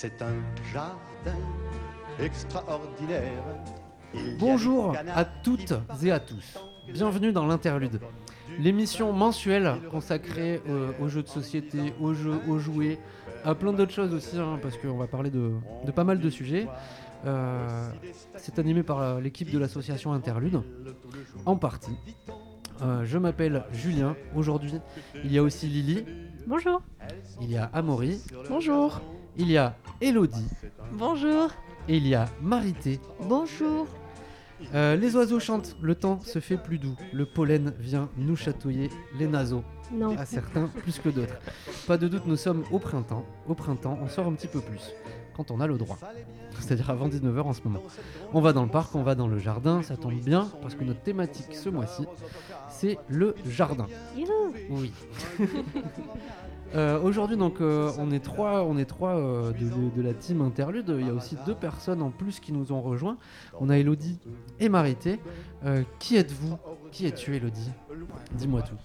C'est un jardin extraordinaire. Bonjour à toutes et à tous. Bienvenue dans l'interlude, l'émission mensuelle consacrée euh, aux jeux de société, aux jeux, aux jouets, à plein d'autres choses aussi, hein, parce qu'on va parler de, de pas mal de sujets. Euh, c'est animé par euh, l'équipe de l'association Interlude, en partie. Euh, je m'appelle Julien. Aujourd'hui, il y a aussi Lily, Bonjour. il y a Amaury, Bonjour. Il y a Elodie Bonjour. et il y a Marité. Bonjour. Euh, les oiseaux chantent, le temps se fait plus doux, le pollen vient nous chatouiller les naseaux, Non. à certains plus que d'autres. Pas de doute, nous sommes au printemps. Au printemps, on sort un petit peu plus, quand on a le droit. C'est-à-dire avant 19h en ce moment. On va dans le parc, on va dans le jardin, ça tombe bien, parce que notre thématique ce mois-ci, c'est le jardin. Oui. Euh, Aujourd'hui, donc, euh, on est trois, on est trois euh, de, de- de la team Interlude. Il y a aussi deux personnes en plus qui nous ont rejoints. On a Elodie et Marité. Euh, qui êtes-vous? Qui es-tu, Elodie? Dis-moi tout.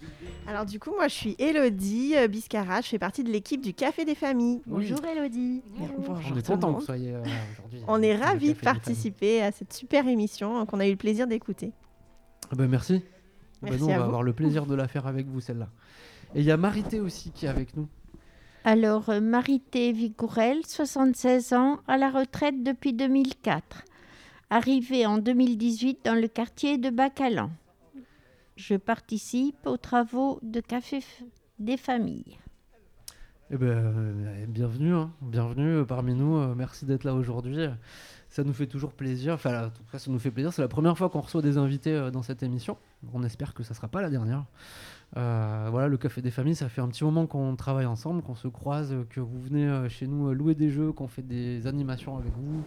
Alors du coup, moi je suis Elodie euh, Biscara, je fais partie de l'équipe du Café des Familles. Oui. Bonjour Elodie. Bonjour On est tout le content que monde. vous soyez euh, aujourd'hui. On est ravis de participer à cette super émission qu'on a eu le plaisir d'écouter. Ah ben, merci. Ben, Merci nous, on à va vous. avoir le plaisir de la faire avec vous, celle-là. Et il y a Marité aussi qui est avec nous. Alors, euh, Marité Vigourel, 76 ans, à la retraite depuis 2004. Arrivée en 2018 dans le quartier de Bacalan. Je participe aux travaux de Café des familles. Eh ben, euh, bienvenue, hein. bienvenue euh, parmi nous. euh, merci d'être là aujourd'hui. Ça nous fait toujours plaisir. Enfin, en tout cas, ça nous fait plaisir. C'est la première fois qu'on reçoit des invités dans cette émission. On espère que ça sera pas la dernière. Euh, voilà, le Café des Familles, ça fait un petit moment qu'on travaille ensemble, qu'on se croise, que vous venez chez nous louer des jeux, qu'on fait des animations avec vous.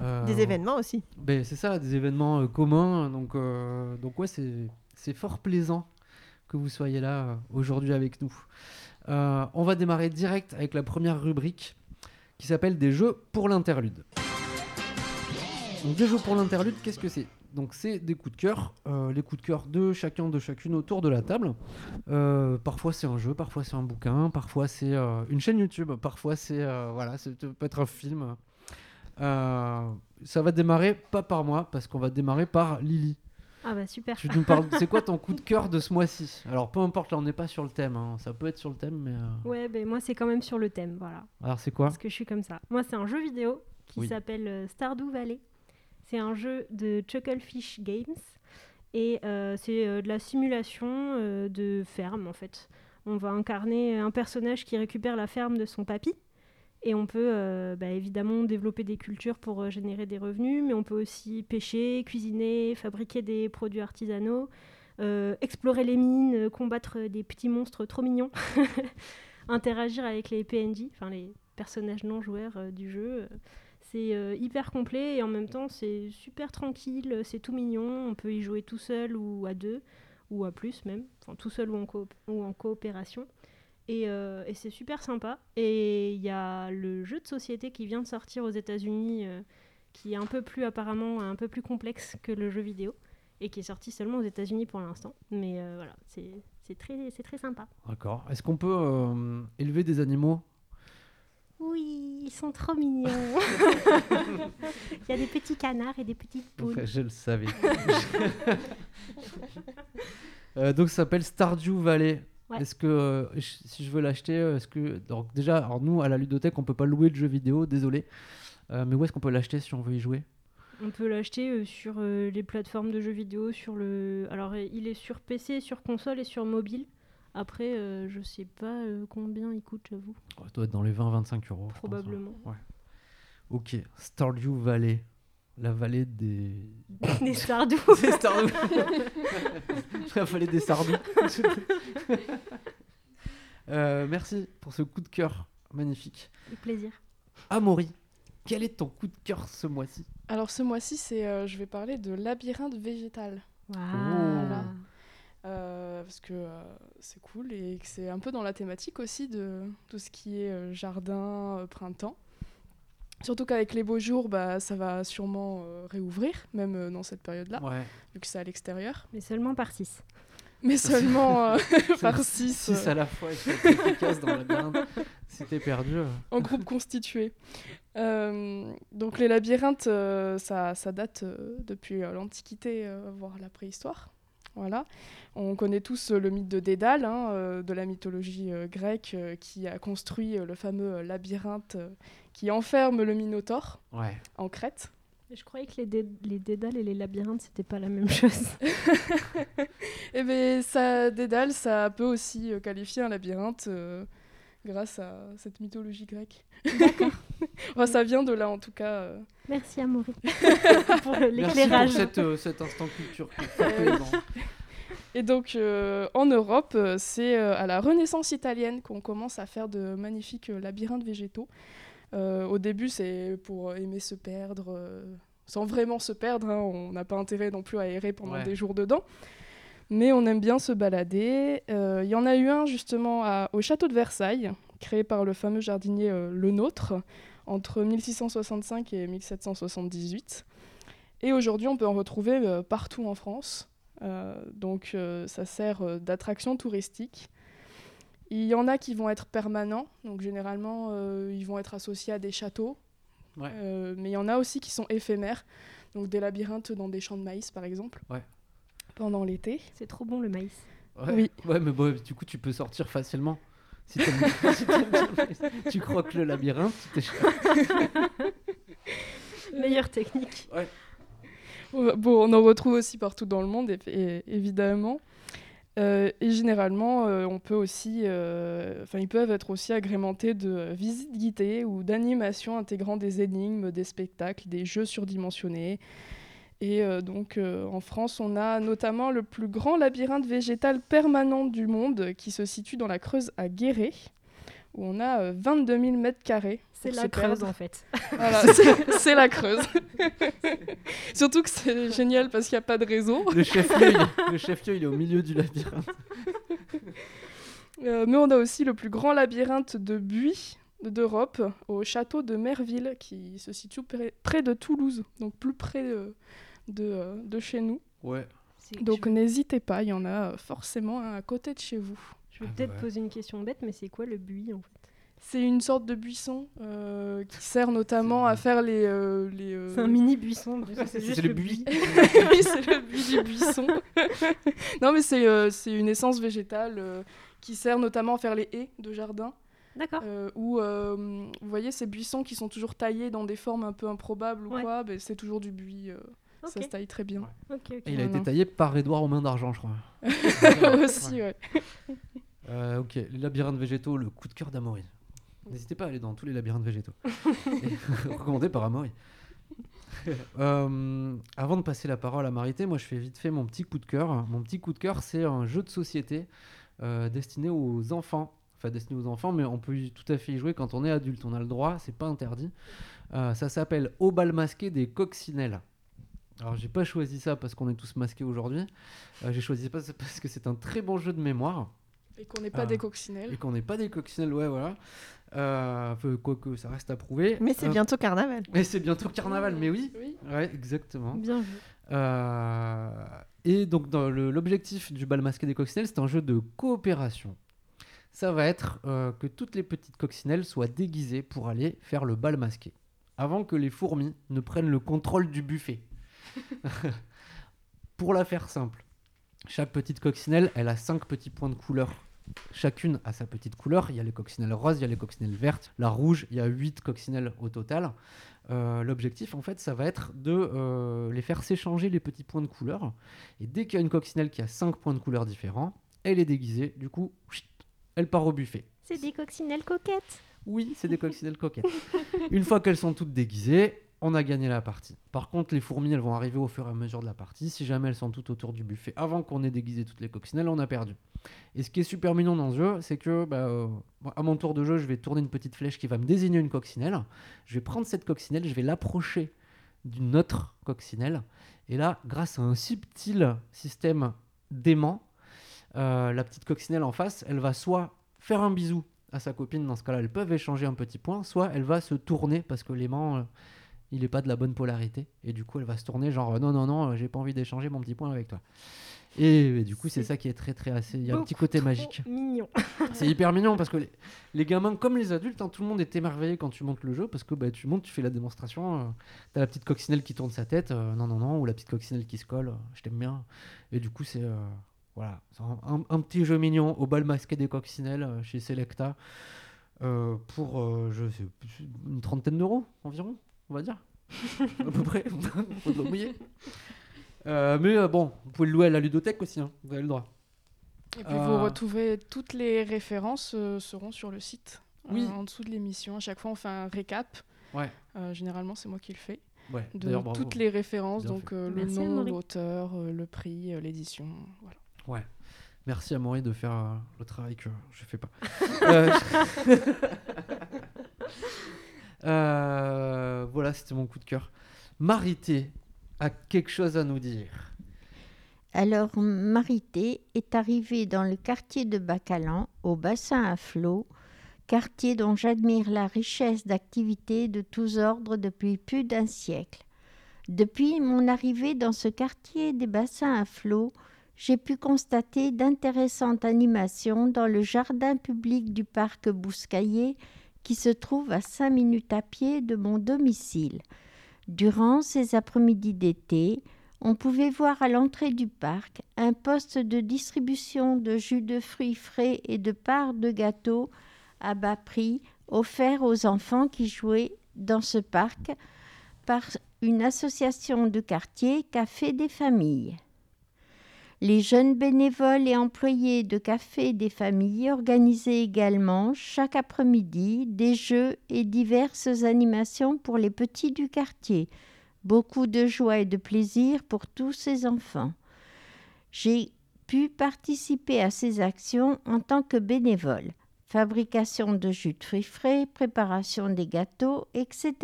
Euh, Des événements aussi. ben, c'est ça, des événements euh, communs. Donc, donc ouais, c'est, c'est fort plaisant que vous soyez là aujourd'hui avec nous. Euh, on va démarrer direct avec la première rubrique qui s'appelle Des jeux pour l'interlude. Des jeux pour l'interlude, qu'est-ce que c'est? Donc c'est des coups de cœur, euh, les coups de cœur de chacun, de chacune autour de la table. Euh, parfois c'est un jeu, parfois c'est un bouquin, parfois c'est une chaîne YouTube, parfois c'est voilà, ça peut être un film. Ça va démarrer pas par moi parce qu'on va démarrer par Lily. Ah bah super. Tu nous parles, c'est quoi ton coup de cœur de ce mois-ci? Alors peu importe, là on n'est pas sur le thème, hein. ça peut être sur le thème, mais euh, Ouais, ben moi c'est quand même sur le thème, voilà. alors c'est quoi? Parce que je suis comme ça. Moi c'est un jeu vidéo qui Oui. s'appelle euh, Stardew Valley. C'est un jeu de Chucklefish Games et euh, c'est de la simulation de ferme en fait. On va incarner un personnage qui récupère la ferme de son papy et on peut euh, bah, évidemment développer des cultures pour euh, générer des revenus, mais on peut aussi pêcher, cuisiner, fabriquer des produits artisanaux, euh, explorer les mines, combattre des petits monstres trop mignons, interagir avec les PNJ, enfin les personnages non joueurs du jeu. c'est hyper complet et en même temps c'est super tranquille, c'est tout mignon, on peut y jouer tout seul ou à deux, ou à plus même, enfin tout seul ou en, ou en coopération. Et, euh, et c'est super sympa. Et il y a le jeu de société qui vient de sortir aux États-Unis, euh, qui est un peu plus apparemment un peu plus complexe que le jeu vidéo, et qui est sorti seulement aux États-Unis pour l'instant. Mais euh, voilà, c'est très, très sympa. D'accord. Est-ce qu'on peut élever des animaux? Oui, ils sont trop mignons. Il y a des petits canards et des petites poules. Je le savais. Euh, donc ça s'appelle Stardew Valley. Ouais. Est-ce que euh, si je veux l'acheter, euh, est-ce que donc déjà, alors nous à la ludothèque on peut pas louer de jeux vidéo, désolé. Euh, mais où est-ce qu'on peut l'acheter si on veut y jouer? On peut l'acheter euh, sur les plateformes de jeux vidéo, sur le. Alors il est sur PC, sur console et sur mobile. Après, je sais pas combien il coûte, j'avoue. Oh, Ça doit être dans les 20-25 euros. pense, hein. Probablement. Ouais. Ok, Stardew Valley, la vallée des. Des Stardew. C'est Stardew. la vallée des Sardous. Euh, merci pour ce coup de cœur magnifique. Avec plaisir. Amaury, quel est ton coup de cœur ce mois-ci? Alors ce mois-ci, c'est, euh, je vais parler de labyrinthe végétal. Voilà. Euh, parce que euh, c'est cool et que c'est un peu dans la thématique aussi de tout ce qui est euh, jardin, euh, printemps. Surtout qu'avec les beaux jours, bah, ça va sûrement euh, réouvrir, même euh, dans cette période-là, Ouais. vu que c'est à l'extérieur. Mais seulement par 6. mais seulement euh, par 6 6 à la fois, efficace dans t'es perdu. en groupe constitué. Euh, donc les labyrinthes, euh, ça, ça date euh, depuis euh, l'Antiquité, euh, voire la préhistoire. Voilà. On connaît tous euh, le mythe de Dédale, hein, euh, de la mythologie euh, grecque, euh, qui a construit euh, le fameux euh, labyrinthe euh, qui enferme le Minotaure Ouais. en Crète. Je croyais que les, dé- les dédales et les labyrinthes, c'était pas la même chose. Et bien, ça, Dédale, ça peut aussi euh, qualifier un labyrinthe euh, grâce à cette mythologie grecque. D'accord. Enfin, ça vient de là, en tout cas. euh. Merci Amaury pour Merci l'éclairage. pour cette, euh, cet instant culture. Et donc, euh, en Europe, c'est euh, à la Renaissance italienne qu'on commence à faire de magnifiques euh, labyrinthes végétaux. Euh, au début, c'est pour aimer se perdre, euh, sans vraiment se perdre. hein. On n'a pas intérêt non plus à errer pendant Ouais. des jours dedans. Mais on aime bien se balader. Euh, Il y en a eu un justement à- au château de Versailles, créé par le fameux jardinier Le Nôtre, entre 1665 et 1778. Et aujourd'hui, on peut en retrouver euh, partout en France. Euh, donc euh, ça sert d'attraction touristique. Il y en a qui vont être permanents, donc généralement euh, ils vont être associés à des châteaux. Ouais. Euh, mais il y en a aussi qui sont éphémères, donc des labyrinthes dans des champs de maïs par exemple, Ouais. pendant l'été. C'est trop bon le maïs. Ouais. Oui. Ouais, mais bon, du coup, tu peux sortir facilement. Si tu croques le labyrinthe. Meilleure technique. Bon, on en retrouve aussi partout dans le monde, et- et- évidemment. Euh, et généralement, euh, on peut aussi, euh, enfin, ils peuvent être aussi agrémentés de visites guidées ou d'animations intégrant des énigmes, des spectacles, des jeux surdimensionnés. Et donc, en France, on a notamment le plus grand labyrinthe végétal permanent du monde qui se situe dans la Creuse à Guéret, où on a euh, 22 000 mètres carrés. C'est la se creuse perdre. en fait. Voilà, c'est- la Creuse. Surtout que c'est génial parce qu'il n'y a pas de réseau. Le chef-lieu, il, le chef-lieu, il est au milieu du labyrinthe. Euh, mais on a aussi le plus grand labyrinthe de buis d'Europe au château de Merville qui se situe près, près de Toulouse, donc plus près de, de, euh, de chez nous. Ouais. Donc n'hésitez pas, il y en a euh, forcément un à côté de chez vous. Je vais Ah bah peut-être ouais. poser une question bête, mais c'est quoi le buis en fait? C'est une sorte de buisson euh, qui sert notamment à faire les... euh, les euh, C'est un mini buisson. C'est le le buis. oui, c'est le buis du buisson. non, mais c'est euh, c'est une essence végétale euh, qui sert notamment à faire les haies de jardin. D'accord. Euh, ou euh, vous voyez ces buissons qui sont toujours taillés dans des formes un peu improbables ou quoi, ben, c'est toujours du buis, euh, ça se taille très bien. Et il a été taillé par Édouard aux mains d'argent, je crois. Aussi, ouais. Euh, ok, les labyrinthes végétaux, le coup de cœur d'Amaury. N'hésitez pas à aller dans tous les labyrinthes végétaux. Recommandé par Amaury. Euh, avant de passer la parole à Marité, moi je fais vite fait mon petit coup de cœur. Mon petit coup de cœur, c'est un jeu de société euh, destiné aux enfants. Enfin, destiné aux enfants, mais on peut tout à fait y jouer quand on est adulte. On a le droit, c'est pas interdit. Euh, ça s'appelle Au bal masqué des coccinelles. Alors, j'ai pas choisi ça parce qu'on est tous masqués aujourd'hui. J'ai choisi ça parce que c'est un très bon jeu de mémoire. Et qu'on n'est pas Ah. des coccinelles. Et qu'on n'est pas des coccinelles, ouais, voilà. Euh, Quoique ça reste à prouver. Mais c'est Euh, bientôt carnaval. Mais c'est bientôt carnaval, mais oui. Oui. Ouais, exactement. Bien vu. Euh, et donc, dans le- l'objectif du bal masqué des coccinelles, c'est un jeu de coopération. Ça va être euh, que toutes les petites coccinelles soient déguisées pour aller faire le bal masqué. Avant que les fourmis ne prennent le contrôle du buffet. pour la faire simple, chaque petite coccinelle, elle a cinq petits points de couleur. Chacune a sa petite couleur. Il y a les coccinelles roses, il y a les coccinelles vertes, la rouge. Il y a huit coccinelles au total. Euh, L'objectif, en fait, ça va être de euh, les faire s'échanger les petits points de couleur. Et dès qu'il y a une coccinelle qui a cinq points de couleur différents, elle est déguisée. Du coup, elle part au buffet. C'est des coccinelles coquettes. Oui, c'est des coccinelles coquettes. Une fois qu'elles sont toutes déguisées, on a gagné la partie. Par contre, les fourmis, elles vont arriver au fur et à mesure de la partie. Si jamais elles sont toutes autour du buffet avant qu'on ait déguisé toutes les coccinelles, on a perdu. Et ce qui est super mignon dans ce jeu, c'est que bah, euh, à mon tour de jeu, je vais tourner une petite flèche qui va me désigner une coccinelle. Je vais prendre cette coccinelle, je vais l'approcher d'une autre coccinelle. Et là, grâce à un subtil système d'aimant, euh, la petite coccinelle en face, elle va soit faire un bisou à sa copine, dans ce cas-là, elles peuvent échanger un petit point, soit elle va se tourner parce que l'aimant, euh, il est pas de la bonne polarité. Et du coup, elle va se tourner genre euh, non, non, non, euh, j'ai pas envie d'échanger mon petit point avec toi. Et, et du coup, c'est ça qui est très, très assez. Il y a un petit côté magique. Mignon. C'est hyper mignon parce que les, les gamins, comme les adultes, hein, tout le monde est émerveillé quand tu montes le jeu parce que bah, tu montes, tu fais la démonstration. euh, T'as la petite coccinelle qui tourne sa tête, euh, non, non, non, ou la petite coccinelle qui se colle, euh, je t'aime bien. Et du coup, c'est voilà, un, petit jeu mignon au bal masqué des coccinelles chez Selecta pour je sais, une trentaine d'euros environ, on va dire. à peu près, mouillée. Euh, mais euh, bon, vous pouvez le louer à la ludothèque aussi, hein, vous avez le droit. Et puis Euh. vous retrouvez toutes les références euh, seront sur le site. euh, Oui. en dessous de l'émission. À chaque fois, on fait un récap. Ouais. Euh, généralement, c'est moi qui le fais. Ouais, De bravo. toutes les références, Bien donc euh, le Merci, nom, l'auteur, euh, le prix, euh, l'édition. Voilà. Merci à Maury de faire euh, le travail que je fais pas. Euh, euh, voilà, c'était mon coup de cœur. Marité a quelque chose à nous dire. Alors, Marité est arrivée dans le quartier de Bacalan, au bassin à flot, quartier dont j'admire la richesse d'activités de tous ordres depuis plus d'un siècle. Depuis mon arrivée dans ce quartier des bassins à flot, j'ai pu constater d'intéressantes animations dans le jardin public du parc Bouscaillé qui se trouve à cinq minutes à pied de mon domicile. Durant ces après-midi d'été, on pouvait voir à l'entrée du parc un poste de distribution de jus de fruits frais et de parts de gâteaux à bas prix offerts aux enfants qui jouaient dans ce parc par une association de quartier Café des familles. Les jeunes bénévoles et employés de Café des familles organisaient également chaque après-midi des jeux et diverses animations pour les petits du quartier. Beaucoup de joie et de plaisir pour tous ces enfants. J'ai pu participer à ces actions en tant que bénévole. Fabrication de jus de fruits frais, préparation des gâteaux, etc.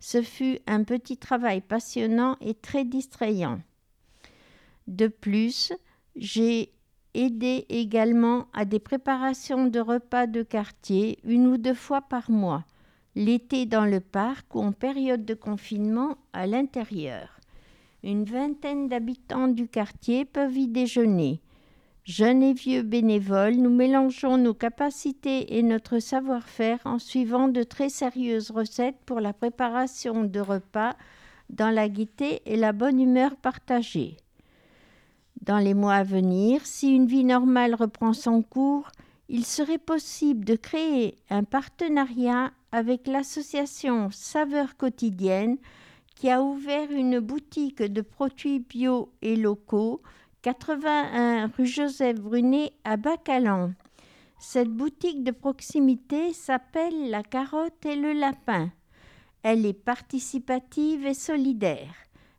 Ce fut un petit travail passionnant et très distrayant. De plus, j'ai aidé également à des préparations de repas de quartier une ou deux fois par mois, l'été dans le parc ou en période de confinement à l'intérieur. Une vingtaine d'habitants du quartier peuvent y déjeuner. Jeunes et vieux bénévoles, nous mélangeons nos capacités et notre savoir-faire en suivant de très sérieuses recettes pour la préparation de repas dans la gaieté et la bonne humeur partagée. Dans les mois à venir, si une vie normale reprend son cours, il serait possible de créer un partenariat avec l'association Saveurs quotidiennes qui a ouvert une boutique de produits bio et locaux 81 rue Joseph Brunet à Bacalan. Cette boutique de proximité s'appelle La carotte et le lapin. Elle est participative et solidaire.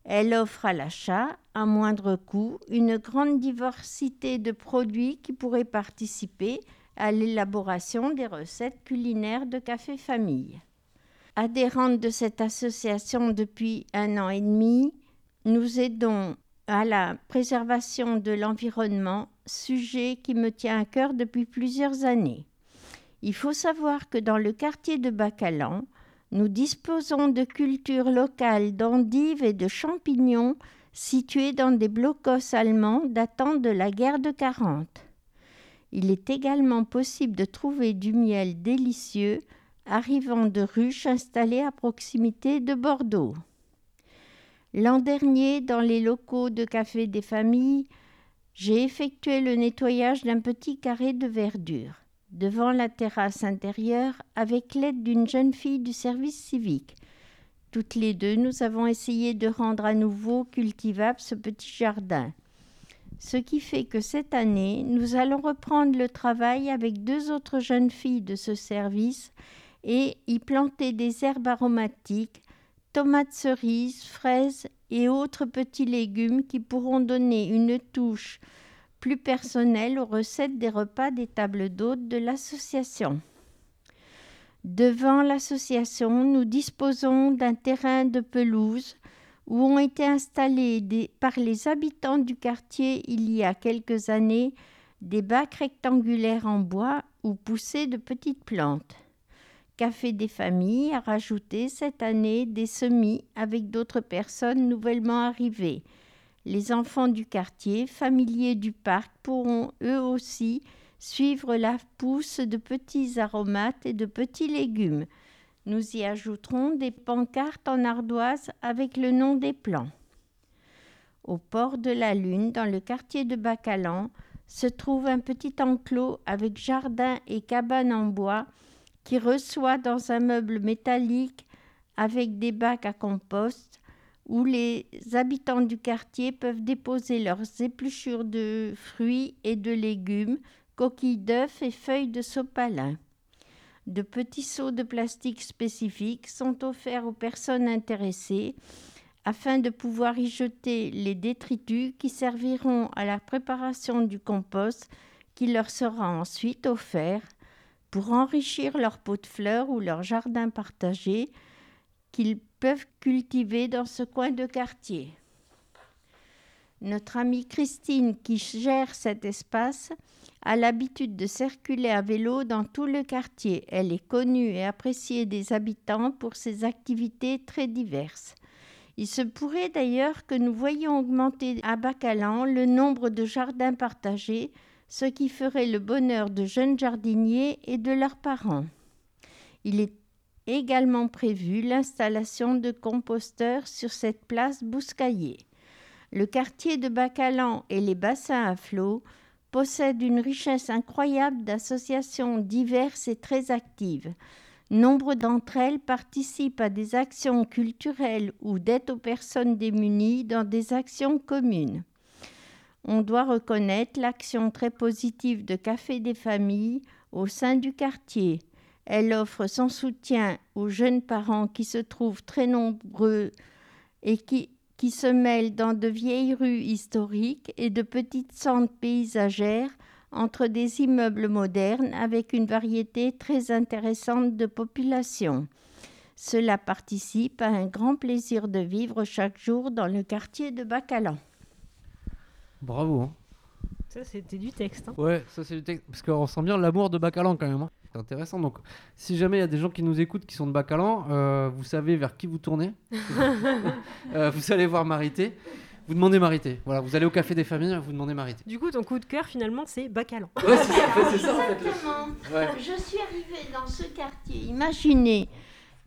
Elle offre à l'achat, moindre coût, une grande diversité de produits qui pourraient participer à l'élaboration des recettes culinaires de Café Famille. Adhérente de cette association depuis un an et demi, nous aidons à la préservation de l'environnement, sujet qui me tient à cœur depuis plusieurs années. Il faut savoir que dans le quartier de Bacalan, nous disposons de cultures locales d'endives et de champignons situés dans des blocos allemands datant de la guerre de 40. Il est également possible de trouver du miel délicieux arrivant de ruches installées à proximité de Bordeaux. L'an dernier, dans les locaux de Café des Familles, j'ai effectué le nettoyage d'un petit carré de verdure devant la terrasse intérieure avec l'aide d'une jeune fille du service civique. Toutes les deux, nous avons essayé de rendre à nouveau cultivable ce petit jardin. Ce qui fait que cette année, nous allons reprendre le travail avec deux autres jeunes filles de ce service et y planter des herbes aromatiques, tomates cerises, fraises et autres petits légumes qui pourront donner une touche plus personnelle aux recettes des repas des tables d'hôtes de l'association. Devant l'association, nous disposons d'un terrain de pelouse où ont été installés par les habitants du quartier il y a quelques années des bacs rectangulaires en bois où poussaient de petites plantes. Café des familles a rajouté cette année des semis avec d'autres personnes nouvellement arrivées. Les enfants du quartier, familiers du parc, pourront eux aussi suivre la pousse de petits aromates et de petits légumes. Nous y ajouterons des pancartes en ardoise avec le nom des plants. Au port de la Lune, dans le quartier de Bacalan, se trouve un petit enclos avec jardin et cabane en bois qui reçoit dans un meuble métallique avec des bacs à compost où les habitants du quartier peuvent déposer leurs épluchures de fruits et de légumes, coquilles d'œufs et feuilles de sopalin. De petits seaux de plastique spécifiques sont offerts aux personnes intéressées afin de pouvoir y jeter les détritus qui serviront à la préparation du compost qui leur sera ensuite offert pour enrichir leur pot de fleurs ou leur jardin partagé qu'ils peuvent cultiver dans ce coin de quartier. Notre amie Christine, qui gère cet espace, a l'habitude de circuler à vélo dans tout le quartier. Elle est connue et appréciée des habitants pour ses activités très diverses. Il se pourrait d'ailleurs que nous voyions augmenter à Bacalan le nombre de jardins partagés, ce qui ferait le bonheur de jeunes jardiniers et de leurs parents. Il est également prévu l'installation de composteurs sur cette place Bouscaillé. Le quartier de Bacalan et les bassins à flot possèdent une richesse incroyable d'associations diverses et très actives. Nombre d'entre elles participent à des actions culturelles ou d'aide aux personnes démunies dans des actions communes. On doit reconnaître l'action très positive de Café des familles au sein du quartier. Elle offre son soutien aux jeunes parents qui se trouvent très nombreux et qui, qui se mêlent dans de vieilles rues historiques et de petites centres paysagères entre des immeubles modernes avec une variété très intéressante de population. Cela participe à un grand plaisir de vivre chaque jour dans le quartier de Bacalan. Bravo. hein. Ça, c'était du texte. hein. Ouais, ça c'est du texte. Parce qu'on sent bien l'amour de Bacalan quand même. hein. C'est intéressant. Donc, si jamais il y a des gens qui nous écoutent qui sont de Bacalan, euh, vous savez vers qui vous tournez. Euh, vous allez voir Marité. Vous demandez Marité. Voilà, vous allez au café des familles, vous demandez Marité. Du coup, ton coup de cœur, finalement, c'est Bacalan. Ouais, c'est ça, en fait, c'est ça, en fait. Exactement. Ouais. Je suis arrivée dans ce quartier. Imaginez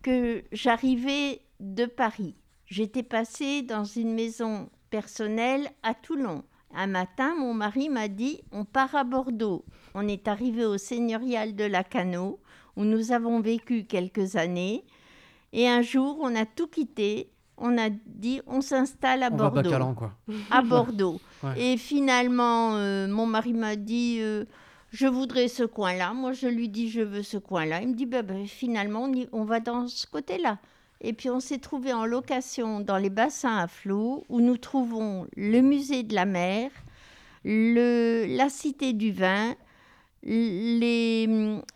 que j'arrivais de Paris. J'étais passée dans une maison personnelle à Toulon. Un matin, mon mari m'a dit on part à Bordeaux. On est arrivé au seigneurial de Lacano, où nous avons vécu quelques années. Et un jour, on a tout quitté. On a dit on s'installe à On va à Bordeaux quoi. à Bordeaux. Ouais. Et finalement, euh, mon mari m'a dit euh, Je voudrais ce coin-là. Moi, je lui dis Je veux ce coin-là. Il me dit Bah, bah, Finalement, on, y- on va dans ce côté-là. Et puis, on s'est trouvé en location dans les bassins à flot où nous trouvons le musée de la mer, le, la cité du vin, les,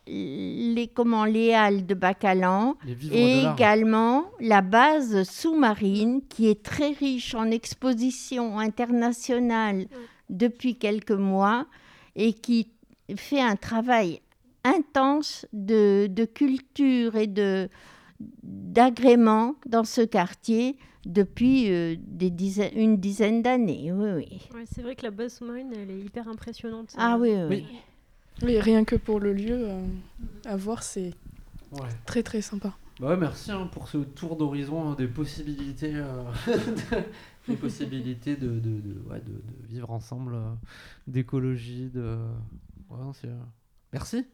les, comment, les halles de Bacalan et de également la base sous-marine qui est très riche en expositions internationales depuis quelques mois et qui fait un travail intense de, de culture et de d'agrément dans ce quartier depuis euh, des dizaines, une dizaine d'années. Oui, oui. Ouais, c'est vrai que la base sous-marine, elle est hyper impressionnante. Ah oui, oui. Oui. Oui, rien que pour le lieu, euh, à voir, c'est Ouais. très très sympa. Bah ouais, merci hein, pour ce tour d'horizon hein, des possibilités, euh, des possibilités de, de, de- ouais, de- de vivre ensemble, euh, d'écologie, de. euh, Merci.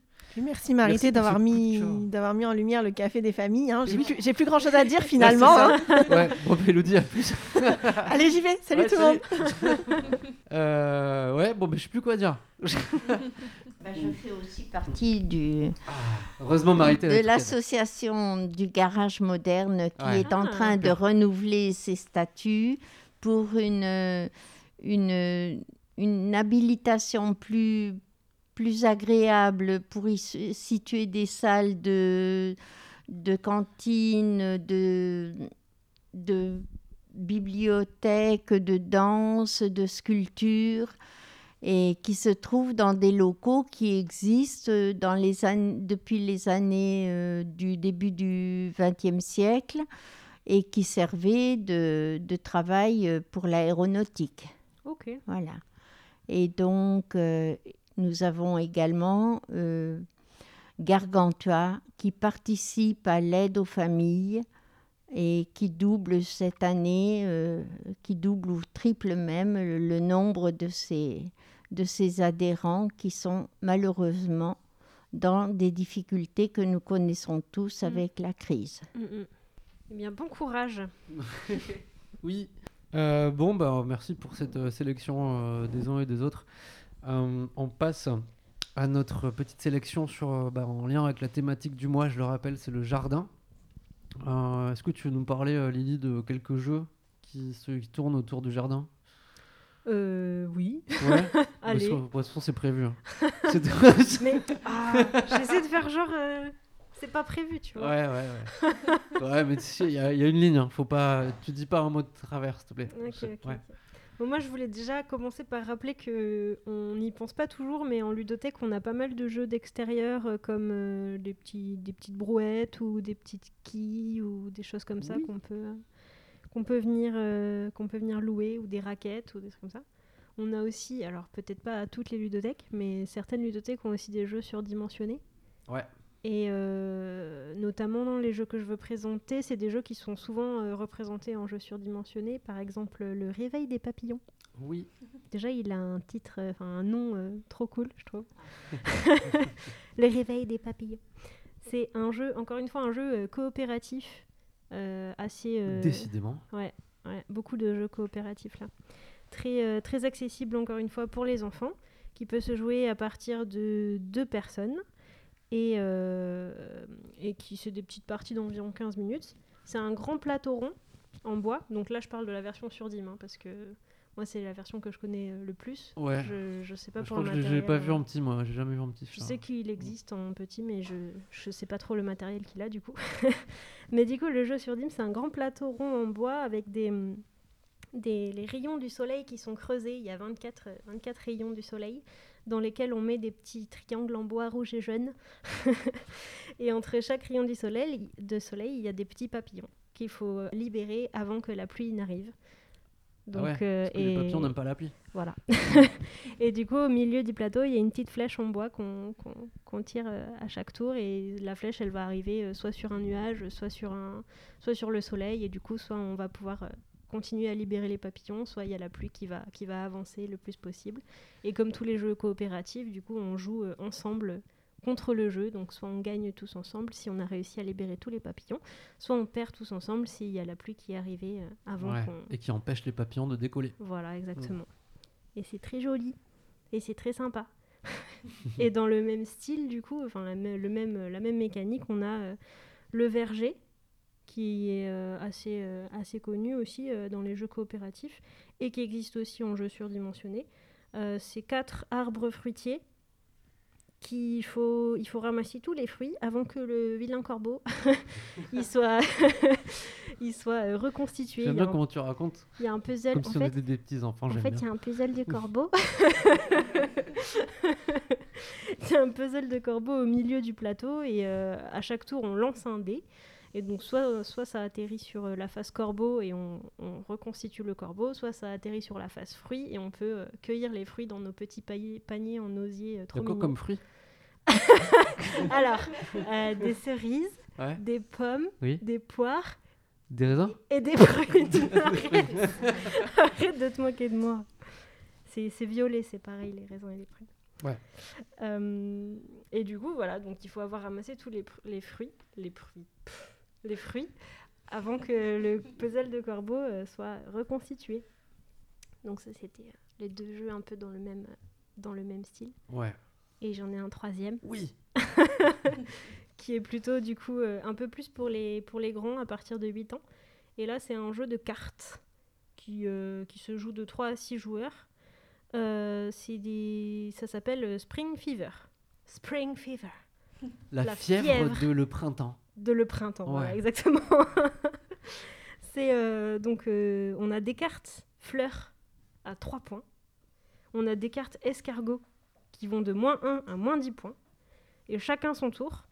Merci Marité d'avoir mis, d'avoir mis en lumière le café des familles. hein. J'ai Oui. plus, j'ai plus grand chose à dire finalement. Ouais, hein. ouais, bon, bah, Elodie, à plus. Allez, j'y vais. Salut Ouais, tout le monde. Euh, ouais, bon, mais je sais plus quoi dire. Bah, je fais aussi partie du, Heureusement, Marité. de l'association du garage moderne qui Ouais. est en Ah, train de renouveler ses statuts pour une, une, une habilitation plus, plus agréable pour y situer des salles de, de cantine, de, de bibliothèque, de danse, de sculpture. et qui se trouve dans des locaux qui existent dans les depuis les années euh, du début du XXe siècle et qui servaient de, de travail euh, pour l'aéronautique. Ok. Voilà. Et donc, euh, nous avons également euh, Gargantua qui participe à l'aide aux familles et qui double cette année, euh, qui double ou triple même le, le nombre de ses, de ses adhérents qui sont malheureusement dans des difficultés que nous connaissons tous Mm. avec la crise. Mm, mm. Eh bien, bon courage. Oui. Euh, bon, bah, merci pour cette euh, sélection euh, des uns et des autres. Euh, on passe à notre petite sélection sur, euh, bah, en lien avec la thématique du mois, je le rappelle, c'est le jardin. Euh, Est-ce que tu veux nous parler, Lily, de quelques jeux qui, se, qui tournent autour du jardin? Euh, oui. Ouais Allez. De toute façon, c'est prévu. hein. Mais ah, j'essaie de faire genre. euh, c'est pas prévu, tu vois. Ouais, ouais, ouais. ouais, mais tu sais, il y, a il y a une ligne. hein. Faut pas, tu dis pas un mot de travers, s'il te plaît. Ok, ok, Ouais. ok. Bon, moi, je voulais déjà commencer par rappeler que on n'y pense pas toujours, mais en ludothèque, on a pas mal de jeux d'extérieur euh, comme euh, des, petits, des petites brouettes ou des petites quilles ou des choses comme ça Oui. qu'on peut, qu'on peut, venir, euh, qu'on peut venir louer ou des raquettes ou des trucs comme ça. On a aussi, alors peut-être pas à toutes les ludothèques, mais certaines ludothèques ont aussi des jeux surdimensionnés. Ouais. Et euh, notamment dans les jeux que je veux présenter, c'est des jeux qui sont souvent euh, représentés en jeux surdimensionnés. Par exemple, le Réveil des papillons. Oui. Déjà, il a un titre, euh, enfin un nom euh, trop cool, je trouve. le Réveil des papillons. C'est un jeu, encore une fois, un jeu coopératif, assez. Décidément. Ouais, beaucoup de jeux coopératifs là. Très, très accessible encore une fois pour les enfants, qui peut se jouer à partir de deux personnes et, euh, et qui c'est des petites parties d'environ 15 minutes. C'est un grand plateau rond en bois, donc là je parle de la version sur Dim hein, parce que moi c'est la version que je connais euh, le plus. Ouais. Je, je sais pas je pour crois le je l'ai pas vu euh, en petit, moi. J'ai jamais vu en petit. je ça. sais qu'il existe en petit, mais je je sais pas trop le matériel qu'il a du coup. mais du coup, le jeu sur Dim, c'est un grand plateau rond en bois avec des, des les rayons du soleil qui sont creusés. Il y a 24, euh, 24 rayons du soleil dans lesquels on met des petits triangles en bois rouge et jaune. et entre chaque rayon du soleil, de soleil, il y a des petits papillons qu'il faut euh, libérer avant que la pluie n'arrive. Ah ouais, euh, Parce que les papillons n'aiment pas la pluie. voilà. et du coup, au milieu du plateau, il y a une petite flèche en bois qu'on tire euh, à chaque tour. Et la flèche, elle va arriver soit sur un nuage, soit sur, un, soit sur le soleil. Et du coup, soit on va pouvoir continuer à libérer les papillons, soit il y a la pluie qui va, qui va avancer le plus possible. Et comme tous les jeux coopératifs, du coup, on joue euh, ensemble contre le jeu. Donc, soit on gagne tous ensemble si on a réussi à libérer tous les papillons, soit on perd tous ensemble s'il y a la pluie qui est arrivée euh, avant Ouais. qu'on Et qui empêche les papillons de décoller. voilà, exactement. Et c'est très joli. Et c'est très sympa. et dans le même style, du coup, enfin la, le même, la même mécanique, on a euh, le verger, qui est euh, assez, euh, assez connu aussi euh, dans les jeux coopératifs, et qui existe aussi en jeu surdimensionné. C'est quatre arbres fruitiers qu'il faut, il faut ramasser tous les fruits avant que le vilain corbeau il soit, il soit reconstitué. J'aime bien un, comment tu racontes. il y a un puzzle. Comme en si on fait, était des petits enfants. en fait, bien. il y a un puzzle du corbeau. C'est un puzzle de corbeau au milieu du plateau et euh, à chaque tour on lance un dé. Et donc soit, soit ça atterrit sur euh, la face corbeau et on, on reconstitue le corbeau, soit ça atterrit sur la face fruit et on peut euh, cueillir les fruits dans nos petits paniers, en osier euh, trop quoi mignons. comme fruit Alors, euh, des cerises, Ouais. des pommes, Oui. des poires Des raisins et des prunes. arrête, arrête de te moquer de moi. C'est violet, c'est pareil, les raisins et les prunes. Ouais. Euh, et du coup, voilà, donc il faut avoir ramassé tous les, fruits, les fruits, pff, les fruits, avant que le puzzle de corbeau euh, soit reconstitué. Donc ça, c'était euh, les deux jeux un peu dans le même, dans le même style. Ouais. Et j'en ai un troisième Oui. qui est plutôt du coup euh, un peu plus pour les, pour les grands à partir de 8 ans. Et là, c'est un jeu de cartes qui, euh, qui se joue de 3 à 6 joueurs. Euh, c'est des... Ça s'appelle Spring Fever. Spring Fever. La, La fièvre, fièvre. de le printemps. De le printemps, voilà, exactement. c'est euh, donc euh, on a des cartes fleurs à 3 points. on a des cartes escargot qui vont de moins 1 à moins 10 points. Et chacun son tour,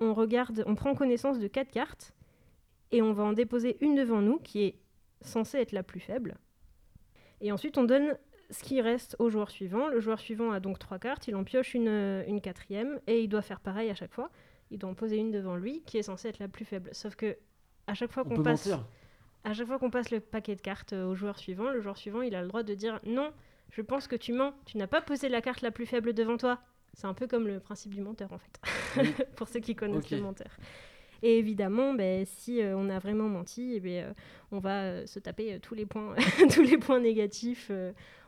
on regarde, on prend connaissance de quatre cartes et on va en déposer une devant nous qui est censée être la plus faible. Et ensuite, on donne ce qui reste au joueur suivant. Le joueur suivant a donc trois cartes, il en pioche une, euh, une quatrième et il doit faire pareil à chaque fois. Il doit en poser une devant lui qui est censée être la plus faible. Sauf que à chaque fois On qu'on passe, mentir. à chaque fois qu'on passe le paquet de cartes euh, au joueur suivant, le joueur suivant il a le droit de dire non, je pense que tu mens, tu n'as pas posé la carte la plus faible devant toi. C'est un peu comme le principe du menteur en fait, Oui. pour ceux qui connaissent le menteur. Et évidemment, ben, si euh, on a vraiment menti, eh ben, euh, on va euh, se taper tous les points, tous les points négatifs.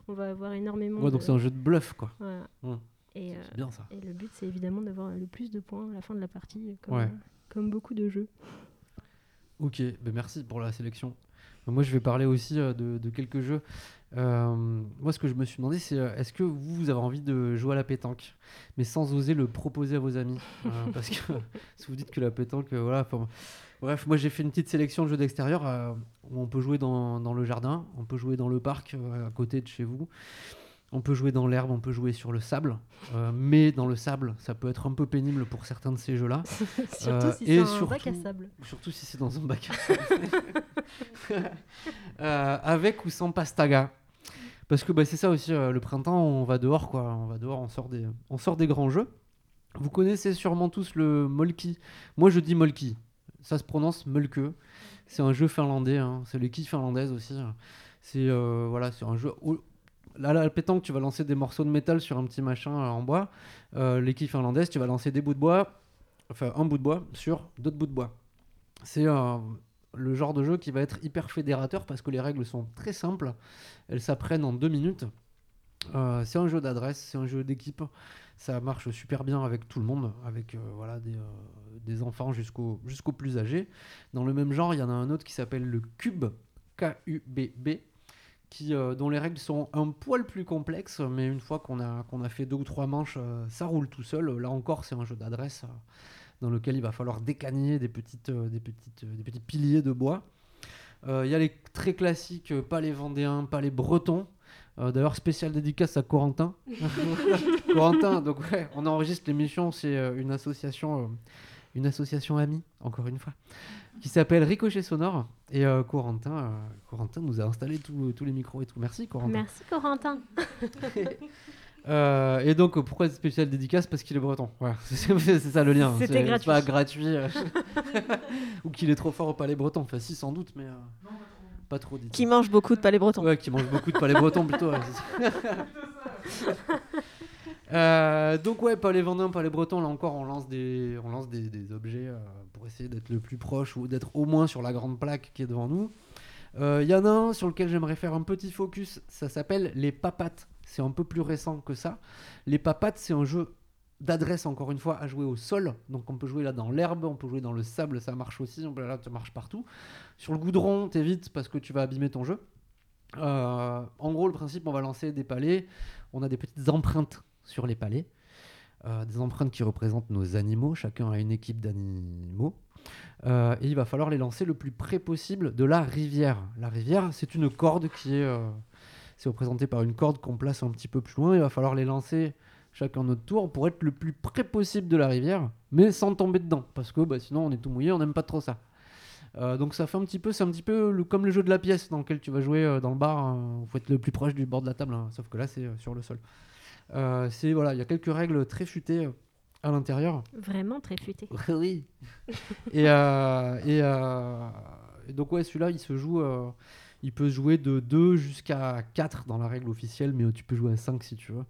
on va avoir énormément. Ouais, donc de- c'est un jeu de bluff, quoi. voilà. Ouais. Et, euh, C'est bien ça. et le but, c'est évidemment d'avoir le plus de points à la fin de la partie, comme, Ouais. comme beaucoup de jeux. Ok, ben merci pour la sélection. Moi, je vais parler aussi euh, de, de quelques jeux. Euh, moi, ce que je me suis demandé, c'est euh, est-ce que vous, vous avez envie de jouer à la pétanque, mais sans oser le proposer à vos amis? Euh, Parce que si vous dites que la pétanque, euh, voilà. Bref, moi, j'ai fait une petite sélection de jeux d'extérieur euh, où on peut jouer dans, dans le jardin, on peut jouer dans le parc euh, à côté de chez vous. On peut jouer dans l'herbe, on peut jouer sur le sable, Euh, mais dans le sable, ça peut être un peu pénible pour certains de ces jeux-là. surtout Euh, si et c'est un bac à surtout- sable. Surtout si c'est dans un bac. Euh, avec ou sans pastaga. Parce que bah, c'est ça aussi, le printemps, on va dehors, quoi. On va dehors, on sort des, on sort des grands jeux. Vous connaissez sûrement tous le Molki. Moi, je dis Molki. Ça se prononce Molke. C'est un jeu finlandais. hein. C'est l'équipe finlandaise aussi. C'est euh, voilà, c'est un jeu. Là, la pétanque, tu vas lancer des morceaux de métal sur un petit machin euh, en bois. Euh, l'équipe finlandaise, tu vas lancer des bouts de bois, enfin un bout de bois sur d'autres bouts de bois. C'est euh, le genre de jeu qui va être hyper fédérateur parce que les règles sont très simples. Elles s'apprennent en deux minutes. C'est un jeu d'adresse, c'est un jeu d'équipe. Ça marche super bien avec tout le monde, avec voilà, des, enfants jusqu'aux jusqu'aux plus âgés. Dans le même genre, il y en a un autre qui s'appelle le Cube, K-U-B-B, qui, euh, dont les règles sont un poil plus complexes, mais une fois qu'on a, qu'on a fait deux ou trois manches, euh, ça roule tout seul. Là encore, c'est un jeu d'adresse. euh, dans lequel il va falloir décagner des, petites, des, petites, des petits piliers de bois. Il y a les très classiques, pas les Vendéens, pas les Bretons. D'ailleurs, spécial dédicace à Corentin. Corentin, donc ouais, on enregistre l'émission, c'est une association, une association amie, encore une fois, qui s'appelle Ricochet Sonore. Et euh, Corentin, euh, Corentin nous a installé tous tous les micros et tout. Merci Corentin. Merci Corentin. Euh, et donc, pourquoi spécial dédicace? Parce qu'il est breton. Voilà, c'est ça le lien. C'était C'est- gratuit. C'est pas gratuit. Ou qu'il est trop fort au palais breton. Enfin, si, sans doute, mais euh, pas trop dit. Qui mange beaucoup de palais bretons. Ouais, qui mange beaucoup de palais bretons plutôt. ouais. Euh, donc ouais, palais vendéen, palais breton, là encore on lance des, on lance des, objets euh, pour essayer d'être le plus proche ou d'être au moins sur la grande plaque qui est devant nous. Il y en a un sur lequel j'aimerais faire un petit focus, ça s'appelle les papates. C'est un peu plus récent que ça. Les papates, c'est un jeu d'adresse encore une fois à jouer au sol. Donc on peut jouer là dans l'herbe, on peut jouer dans le sable, ça marche aussi. Là, ça marche partout. Sur le goudron, t'évites parce que tu vas abîmer ton jeu. Euh, en gros, le principe, on va lancer des palets. On a des petites empreintes sur les palets. Euh, des empreintes qui représentent nos animaux. Chacun a une équipe d'animaux. Euh, et il va falloir les lancer le plus près possible de la rivière. La rivière, c'est une corde qui est, euh, c'est représenté par une corde qu'on place un petit peu plus loin. Il va falloir les lancer chacun notre tour pour être le plus près possible de la rivière, mais sans tomber dedans, parce que bah, sinon on est tout mouillé, on n'aime pas trop ça. Euh, donc ça fait un petit peu, c'est un petit peu comme le jeu de la pièce dans lequel tu vas jouer dans le bar. Il faut être le plus proche du bord de la table, hein, sauf que là c'est sur le sol. Euh, c'est voilà, il y a quelques règles très futées euh, à l'intérieur. Vraiment très futé. oui. et, euh, et, et donc ouais, celui-là, il se joue, il peut se jouer de 2 jusqu'à 4 dans la règle officielle, mais tu peux jouer à 5 si tu veux.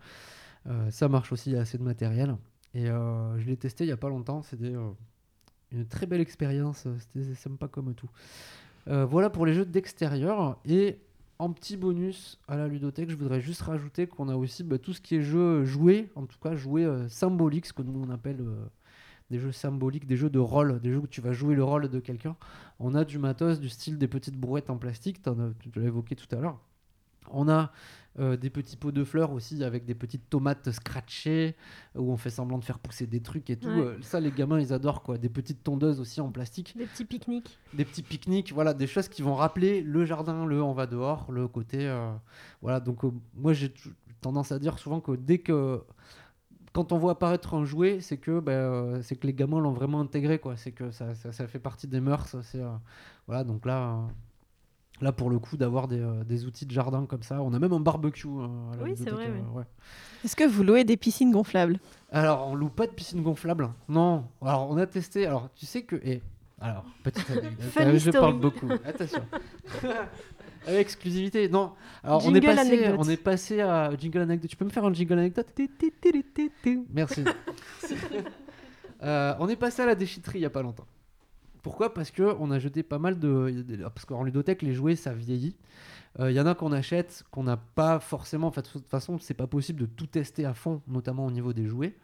Euh, ça marche aussi, il y a assez de matériel. Et euh, je l'ai testé il y a pas longtemps, c'était euh, une très belle expérience, c'était sympa comme tout. Voilà pour les jeux d'extérieur. Et en petit bonus à la ludothèque, je voudrais juste rajouter qu'on a aussi bah, tout ce qui est jeu joué, en tout cas joué euh, symbolique, ce que nous on appelle euh, des jeux symboliques, des jeux de rôle, des jeux où tu vas jouer le rôle de quelqu'un. On a du matos du style des petites brouettes en plastique, tu l'as évoqué tout à l'heure. On a euh, des petits pots de fleurs aussi avec des petites tomates scratchées où on fait semblant de faire pousser des trucs et tout. Ouais. Euh, ça, les gamins, ils adorent quoi. Des petites tondeuses aussi en plastique Des petits pique-niques. des petits pique-niques, voilà, des choses qui vont rappeler le jardin, le on va dehors, le côté, euh, voilà. Donc moi j'ai tendance à dire souvent que dès que quand on voit apparaître un jouet, c'est que ben, c'est que les gamins l'ont vraiment intégré quoi. C'est que ça, ça, ça fait partie des mœurs. C'est voilà donc là. Là, pour le coup, d'avoir des, euh, des outils de jardin comme ça. On a même un barbecue. euh, à la Oui, c'est vrai, euh, ouais. Est-ce que vous louez des piscines gonflables? Alors, on loue pas de piscine gonflable. Non. Alors, on a testé. Alors, tu sais que. Alors, petite anecdote. Je parle beaucoup. Attention. Avec exclusivité. Non. Alors, on est, passé, anecdote. on est passé à jingle anecdote. Tu peux me faire un jingle anecdote? Merci. Euh, on est passé à la déchetterie il y a pas longtemps. Pourquoi? Parce que on a jeté pas mal de. Parce qu'en ludothèque, les jouets, ça vieillit. Euh, Il y en a qu'on achète, qu'on n'a pas forcément. De toute façon, c'est pas possible de tout tester à fond, notamment au niveau des jouets.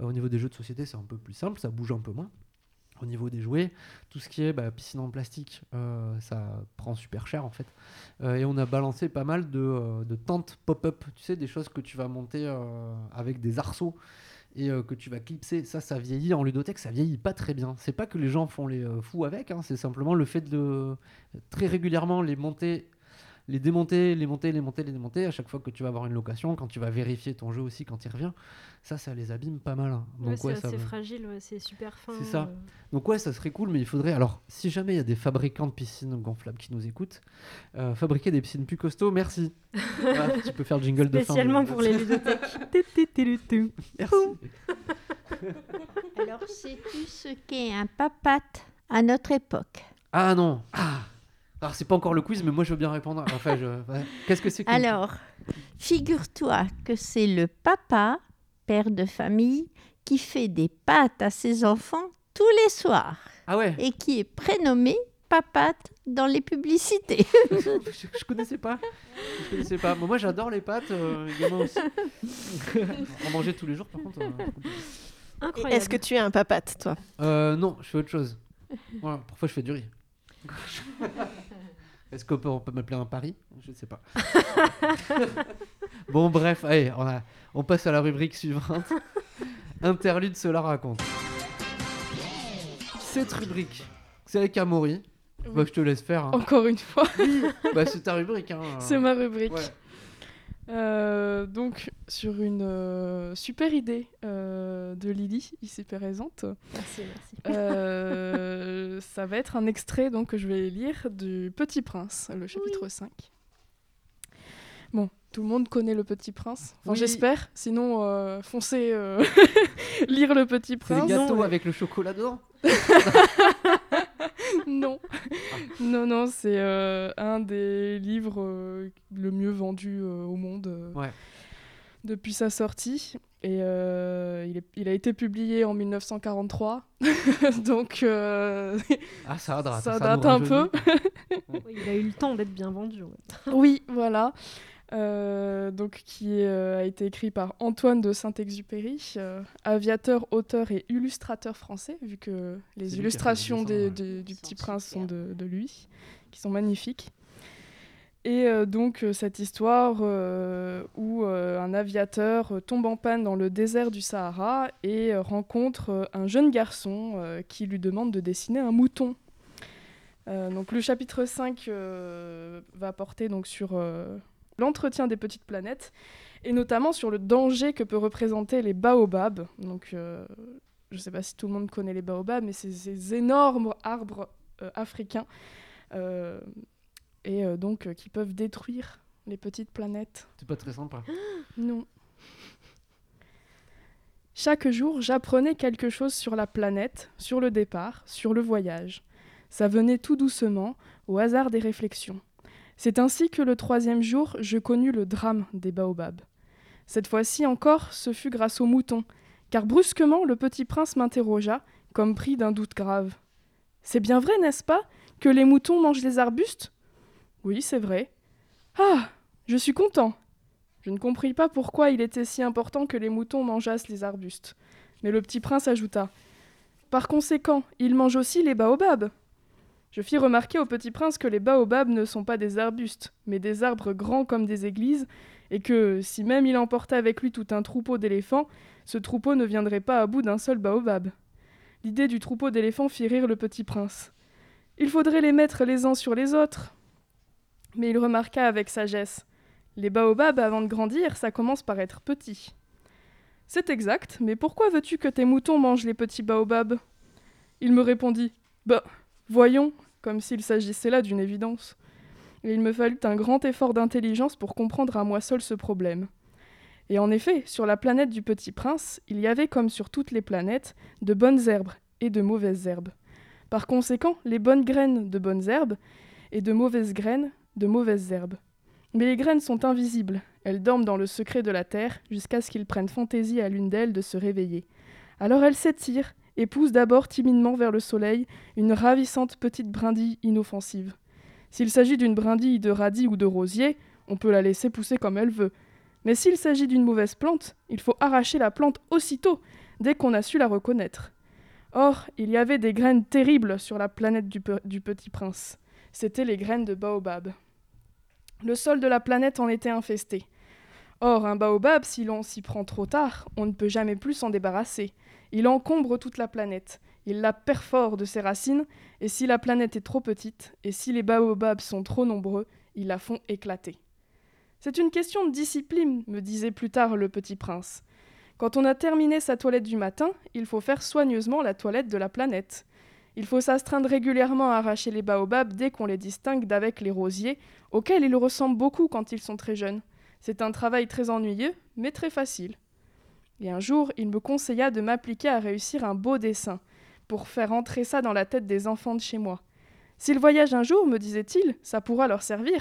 Euh, au niveau des jeux de société, c'est un peu plus simple, ça bouge un peu moins. Au niveau des jouets, tout ce qui est bah, piscine en plastique, euh, ça prend super cher en fait. Euh, et on a balancé pas mal de, euh, de tentes pop-up, tu sais, des choses que tu vas monter euh, avec des arceaux et euh, que tu vas clipser. Ça, ça vieillit en ludothèque, ça vieillit pas très bien. C'est pas que les gens font les euh, fous avec, hein, c'est simplement le fait de très régulièrement les monter les démonter, les monter, les monter, les démonter, à chaque fois que tu vas avoir une location, quand tu vas vérifier ton jeu aussi quand il revient, ça, ça les abîme pas mal. hein. Ouais, Donc, c'est ouais, ça assez va- fragile, ouais, c'est super fin. C'est ça. euh. donc ouais, ça serait cool, mais il faudrait. Alors, si jamais il y a des fabricants de piscines gonflables qui nous écoutent, euh, fabriquer des piscines plus costauds, merci. Voilà, tu peux faire le jingle de fin. Spécialement pour les ludothèques. Merci. Alors, sais-tu ce qu'est un papate à notre époque? Ah non. Ah. Alors c'est pas encore le quiz, mais moi je veux bien répondre. Enfin, je... ouais. qu'est-ce que c'est que Alors, figure-toi que c'est le papa, père de famille, qui fait des pâtes à ses enfants tous les soirs Ah ouais. et qui est prénommé papate dans les publicités. je, je connaissais pas. Je connaissais pas. Moi, moi, j'adore les pâtes, euh, aussi. en manger tous les jours, par contre. euh. Est-ce que tu es un papate, toi? Euh, non, je fais autre chose. Voilà, parfois je fais du riz. Est-ce qu'on peut, peut m'appeler un pari? Je ne sais pas. bon, bref, allez, on, a- on passe à la rubrique suivante. Interlude, cela raconte. Cette rubrique, c'est avec Amaury. Bah, je te laisse faire. hein. Encore une fois, Bah, c'est ta rubrique. Hein. c'est ma rubrique. Ouais. Euh, donc, sur une euh, super idée euh, de Lily, ici présente, Merci, merci. euh, ça va être un extrait donc, que je vais lire du Petit Prince, le chapitre 5. Bon, tout le monde connaît le Petit Prince, enfin, Oui. j'espère, sinon euh, foncez euh, lire le Petit C'est les Prince. gâteaux Non, avec le chocolat dedans Non, non, non, c'est euh, un des livres euh, le mieux vendu euh, au monde euh, Ouais. depuis sa sortie. Et euh, il, est- il a été publié en 1943, donc euh, Ah, ça date. Ça date un. Oui, il a eu le temps d'être bien vendu. ouais. oui, voilà. Euh, donc qui euh, a été écrit par Antoine de Saint-Exupéry, euh, aviateur, auteur et illustrateur français, vu que les illustrations des- des- du Petit Prince sont de, de lui, qui sont magnifiques. Et euh, donc cette histoire euh, où euh, un aviateur euh, tombe en panne dans le désert du Sahara et euh, rencontre euh, un jeune garçon euh, qui lui demande de dessiner un mouton. Euh, donc le chapitre 5 euh, va porter donc sur euh, l'entretien des petites planètes et notamment sur le danger que peut représenter les baobabs. Donc euh, je ne sais pas si tout le monde connaît les baobabs, mais c'est ces énormes arbres euh, africains euh, et donc qui peuvent détruire les petites planètes. C'est pas très sympa. Non. Chaque jour, j'apprenais quelque chose sur la planète, sur le départ, sur le voyage. Ça venait tout doucement, au hasard des réflexions. C'est ainsi que le troisième jour, je connus le drame des baobabs. Cette fois-ci encore, ce fut grâce aux moutons, car brusquement le petit prince m'interrogea, comme pris d'un doute grave. C'est bien vrai, n'est-ce pas, que les moutons mangent les arbustes? Oui, c'est vrai. Ah Je suis content. Je ne compris pas pourquoi il était si important que les moutons mangeassent les arbustes. Mais le petit prince ajouta Par conséquent, ils mangent aussi les baobabs. Je fis remarquer au petit prince que les baobabs ne sont pas des arbustes, mais des arbres grands comme des églises, et que, si même il emportait avec lui tout un troupeau d'éléphants, ce troupeau ne viendrait pas à bout d'un seul baobab. L'idée du troupeau d'éléphants fit rire le petit prince. Il faudrait les mettre les uns sur les autres. Mais il remarqua avec sagesse Les baobabs, avant de grandir, ça commence par être petit. C'est exact, mais pourquoi veux-tu que tes moutons mangent les petits baobabs? Il me répondit Bah, voyons, comme s'il s'agissait là d'une évidence. Et il me fallut un grand effort d'intelligence pour comprendre à moi seul ce problème. Et en effet, sur la planète du Petit Prince, il y avait, comme sur toutes les planètes, de bonnes herbes et de mauvaises herbes. Par conséquent, les bonnes graines de bonnes herbes et de mauvaises graines de mauvaises herbes. Mais les graines sont invisibles, elles dorment dans le secret de la terre jusqu'à ce qu'il prenne fantaisie à l'une d'elles de se réveiller. Alors elles s'étirent et poussent d'abord timidement vers le soleil une ravissante petite brindille inoffensive. S'il s'agit d'une brindille de radis ou de rosier, on peut la laisser pousser comme elle veut. Mais s'il s'agit d'une mauvaise plante, il faut arracher la plante aussitôt, dès qu'on a su la reconnaître. Or, il y avait des graines terribles sur la planète du petit prince. C'étaient les graines de baobab. Le sol de la planète en était infesté. Or, un baobab, si l'on s'y prend trop tard, on ne peut jamais plus s'en débarrasser. Il encombre toute la planète. Il la perfore de ses racines, et si la planète est trop petite, et si les baobabs sont trop nombreux, ils la font éclater. C'est une question de discipline, me disait plus tard le petit prince. Quand on a terminé sa toilette du matin, il faut faire soigneusement la toilette de la planète. Il faut s'astreindre régulièrement à arracher les baobabs dès qu'on les distingue d'avec les rosiers, auxquels ils ressemblent beaucoup quand ils sont très jeunes. C'est un travail très ennuyeux, mais très facile. Et un jour, il me conseilla de m'appliquer à réussir un beau dessin, pour faire entrer ça dans la tête des enfants de chez moi. S'ils voyagent un jour, me disait-il, ça pourra leur servir.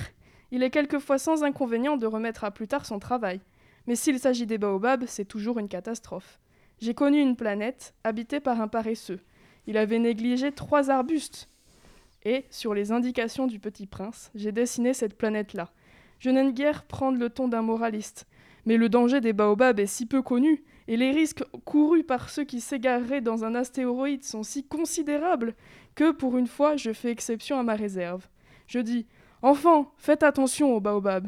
Il est quelquefois sans inconvénient de remettre à plus tard son travail. Mais s'il s'agit des baobabs, c'est toujours une catastrophe. J'ai connu une planète habitée par un paresseux. Il avait négligé trois arbustes. Et, sur les indications du petit prince, j'ai dessiné cette planète-là. Je n'aime guère prendre le ton d'un moraliste, mais le danger des baobabs est si peu connu, et les risques courus par ceux qui s'égareraient dans un astéroïde sont si considérables, que pour une fois je fais exception à ma réserve. Je dis Enfants, faites attention aux baobabs.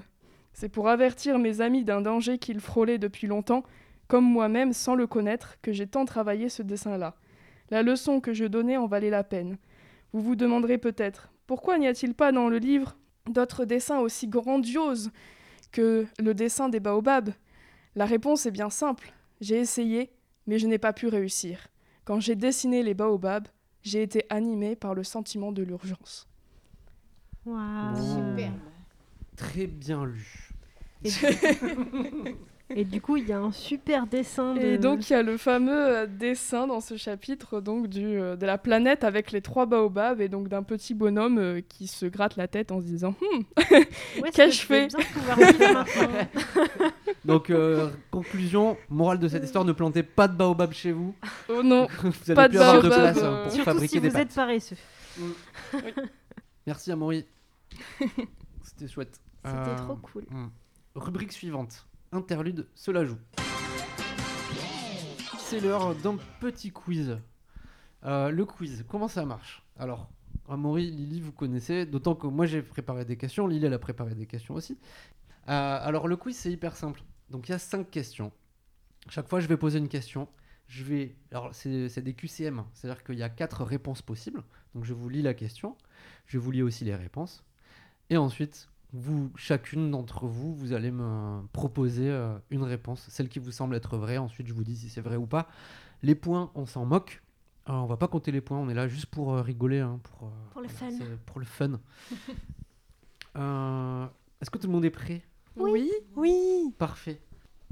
C'est pour avertir mes amis d'un danger qu'ils frôlaient depuis longtemps, comme moi-même sans le connaître, que j'ai tant travaillé ce dessin-là. La leçon que je donnais en valait la peine. Vous vous demanderez peut-être pourquoi n'y a-t-il pas dans le livre d'autres dessins aussi grandioses que le dessin des baobabs La réponse est bien simple. J'ai essayé, mais je n'ai pas pu réussir. Quand j'ai dessiné les baobabs, j'ai été animé par le sentiment de l'urgence. Waouh. Superbe. Très bien lu. Et, du coup, il y a un super dessin de. Et donc il y a le fameux euh, dessin dans ce chapitre donc du, euh, de la planète avec les trois baobabs et donc d'un petit bonhomme euh, qui se gratte la tête en se disant Hum, qu'ai-je fait Donc, euh, conclusion, morale de cette histoire, ne plantez pas de baobab chez vous. oh non vous allez Pas de avoir de place hein, pour Surtout fabriquer si des vous pâtes. êtes paresseux. Merci Amaury. C'était chouette. C'était Euh, trop cool. hmm. Rubrique suivante. Interlude, cela joue. C'est l'heure d'un petit quiz. Euh, le quiz, comment ça marche? Alors, Amaury, Lily, vous connaissez, d'autant que moi j'ai préparé des questions, Lily elle a préparé des questions aussi. Euh, alors le quiz c'est hyper simple. Donc il y a cinq questions. Chaque fois je vais poser une question. Je vais, alors c'est des QCM, c'est-à-dire qu'il y a quatre réponses possibles. Donc je vous lis la question, je vous lis aussi les réponses, et ensuite vous, chacune d'entre vous, vous allez me proposer euh, une réponse, celle qui vous semble être vraie. Ensuite je vous dis si c'est vrai ou pas. Les points, on s'en moque. Euh, on va pas compter les points, on est là juste pour euh, rigoler, hein, pour, euh, Pour le voilà, fun. c'est pour le fun. Euh, Est-ce que tout le monde est prêt? Oui, Oui. Parfait.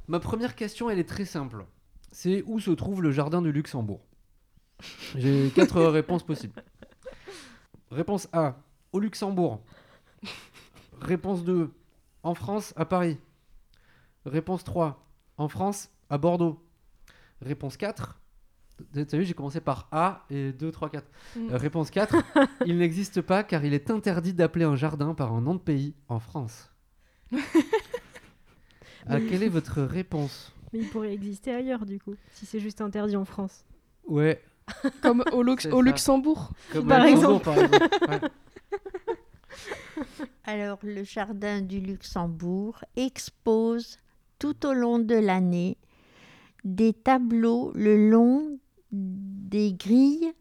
Ma première question, elle est très simple. C'est où se trouve le jardin du Luxembourg? J'ai quatre réponses possibles. Réponse A, au Luxembourg. Réponse 2, en France, à Paris. Réponse 3, en France, à Bordeaux. Réponse 4, t'as vu, j'ai commencé par A et 2, 3, 4. Mm. Euh, réponse 4, il n'existe pas car il est interdit d'appeler un jardin par un nom de pays en France. Ah, quelle est votre réponse? Mais il pourrait exister ailleurs, du coup, si c'est juste interdit en France. Ouais, comme au, Lux-. Luxembourg. comme Par exemple. Ouais. Alors, le jardin du Luxembourg expose tout au long de l'année des tableaux le long des grilles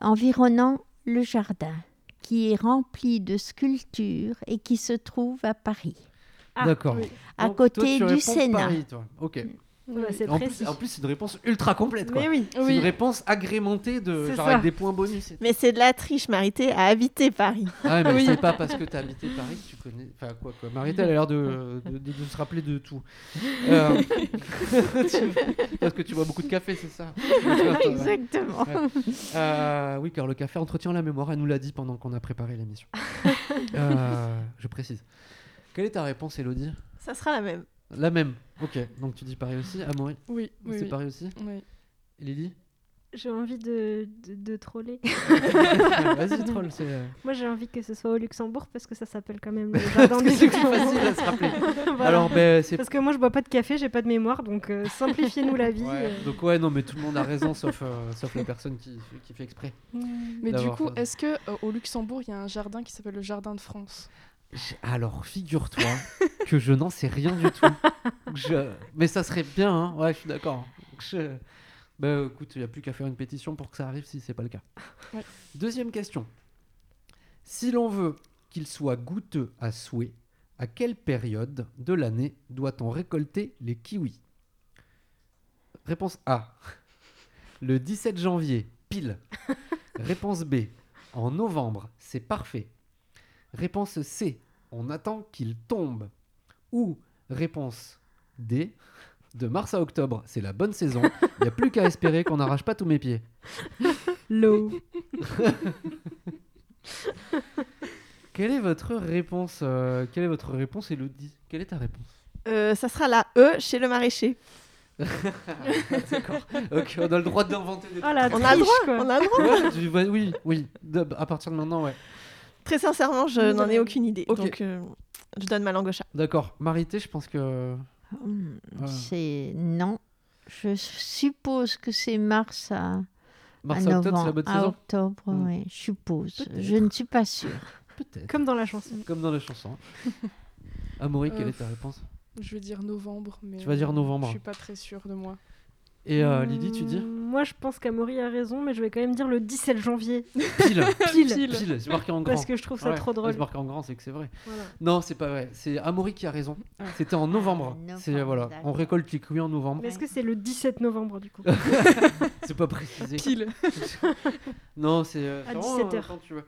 environnant le jardin, qui est rempli de sculptures et qui se trouve à Paris. Ah, D'accord. oui. à Donc, toi, côté tu du Sénat. Paris, toi. Ok. Bah, c'est En plus, en plus, c'est une réponse ultra complète. Quoi. Mais oui. C'est Oui. une réponse agrémentée de genre avec des points bonus. Mais c'est de la triche, Marité a habité Paris. Ah ouais, mais Oui. c'est pas parce que t'as habité Paris que tu connais. Enfin, quoi, quoi. Marité, elle a l'air de, de, de- de se rappeler de tout. Euh, tu- Parce que tu bois beaucoup de café, c'est ça Exactement. Euh, Oui, car le café entretient la mémoire, elle nous l'a dit pendant qu'on a préparé l'émission. Euh, je précise. Quelle est ta réponse, Elodie Ça sera la même. La même. Ok, donc tu dis Paris aussi. Amaury, Oui, oui, c'est oui. Paris aussi. oui. Et Lily J'ai envie de, de, de troller. Vas-y, troll. C'est euh, Moi, j'ai envie que ce soit au Luxembourg parce que ça s'appelle quand même le jardin du que c'est Luxembourg. facile à se rappeler. Voilà. Alors, ben, c'est Parce que moi, je bois pas de café, j'ai pas de mémoire, donc euh, simplifiez-nous la vie. Ouais, euh. Donc ouais, non, mais tout le monde a raison, sauf, euh, sauf la personne qui, qui fait exprès. Mais du coup, est-ce que euh, au Luxembourg, il y a un jardin qui s'appelle le Jardin de France? Alors, figure-toi que je n'en sais rien du tout. Je- Mais ça serait bien, hein ouais, je suis d'accord. Je- Bah écoute, il n'y a plus qu'à faire une pétition pour que ça arrive si c'est pas le cas. Ouais. Deuxième question. Si l'on veut qu'il soit goûteux à souhait, à quelle période de l'année doit-on récolter les kiwis? Réponse A. Le 17 janvier, pile. Réponse B. En novembre, c'est parfait. Réponse C. On attend qu'il tombe. Ou réponse D. De mars à octobre, c'est la bonne saison. Il n'y a plus qu'à espérer qu'on n'arrache pas tous mes pieds. L'eau. Quelle est votre réponse euh, Quelle est votre réponse, Elodie? Quelle est ta réponse? Euh, ça sera la E chez le maraîcher. D'accord. Ok, on a le droit d'inventer des Oh la On a le droit, quoi. on a le droit. Ouais, tu- ouais, oui, oui. De- à partir de maintenant, ouais. Très sincèrement, je n'en ai aucune idée. Ok. Donc, euh, je donne ma langue au chat. D'accord. Marité, je pense que. Hmm, Ah. C'est non. Je suppose que c'est mars à, Mars à à octobre, c'est la novembre. bonne à saison octobre, Hmm. oui, je suppose. Peut-être. Je ne suis pas sûre. Peut-être. Comme dans la chanson. Comme dans les chansons. Amaury, quelle Euh, est ta réponse? Je vais dire novembre, mais Tu vas dire euh, novembre. Je suis pas très sûre de moi. Et euh, Lydie, tu dis Hmm, Moi, je pense qu'Amaury a raison, mais je vais quand même dire le 17 janvier. Pile. Pile. Pile, c'est marqué en grand. Parce que je trouve ça Ouais, trop drôle. C'est marqué en grand, c'est que c'est vrai. Voilà. Non, c'est pas vrai. C'est Amaury qui a raison. Ah. C'était en novembre. novembre, c'est voilà, on récolte les kiwis en novembre. Mais est-ce que c'est le 17 novembre, du coup C'est pas précisé. Pile. non, c'est euh, À c'est vraiment, 17 euh, heures. quand tu veux.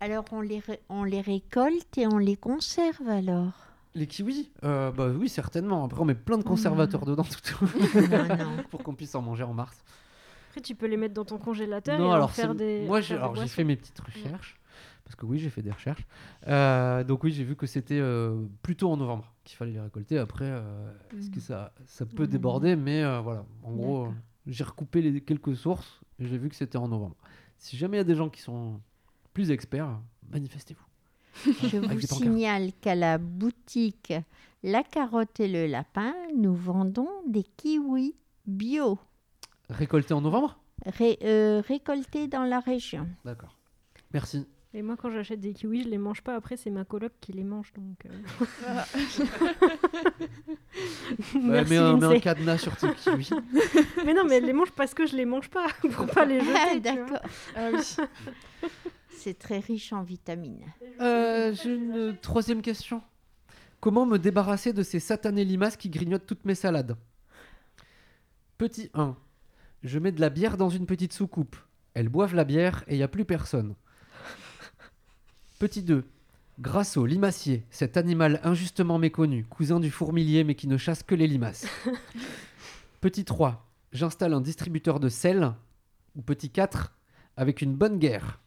Alors on les, ré- on les récolte et on les conserve alors Les kiwis Euh, Bah oui, certainement. Après, on met plein de conservateurs dedans tout Non, non. pour qu'on puisse en manger en mars. Après, tu peux les mettre dans ton congélateur non, et alors faire des. moi, en j'ai faire des alors, j'ai boissons. fait mes petites recherches. Parce que oui, j'ai fait des recherches. Euh, donc oui, j'ai vu que c'était euh, plutôt en novembre qu'il fallait les récolter. Après, euh, est-ce que ça, ça peut déborder? Mais euh, voilà, en gros, j'ai recoupé les quelques sources et j'ai vu que c'était en novembre. Si jamais il y a des gens qui sont plus experts, manifestez-vous. Je vous signale qu'à la boutique La Carotte et le Lapin, nous vendons des kiwis bio, Récolté en novembre? Ré- euh, récoltés dans la région. D'accord. Merci. Et moi, quand j'achète des kiwis, je les mange pas. Après, c'est ma coloc qui les mange. Donc. euh. Ouais, Merci, mets, un, mets un Lindsay. cadenas sur tes kiwis. Mais non, mais elle les mange parce que je les mange pas. Pour pas les jeter. Ah, tu vois. d'accord. Ah oui. C'est très riche en vitamines. Euh, J'ai une troisième question. Comment me débarrasser de ces satanés limaces qui grignotent toutes mes salades? Petit 1. Je mets de la bière dans une petite soucoupe. Elles boivent la bière et il n'y a plus personne. Petit 2. Grâce au limacier, cet animal injustement méconnu, cousin du fourmilier mais qui ne chasse que les limaces. Petit 3. J'installe un distributeur de sel. Ou petit 4. Avec une bonne guerre.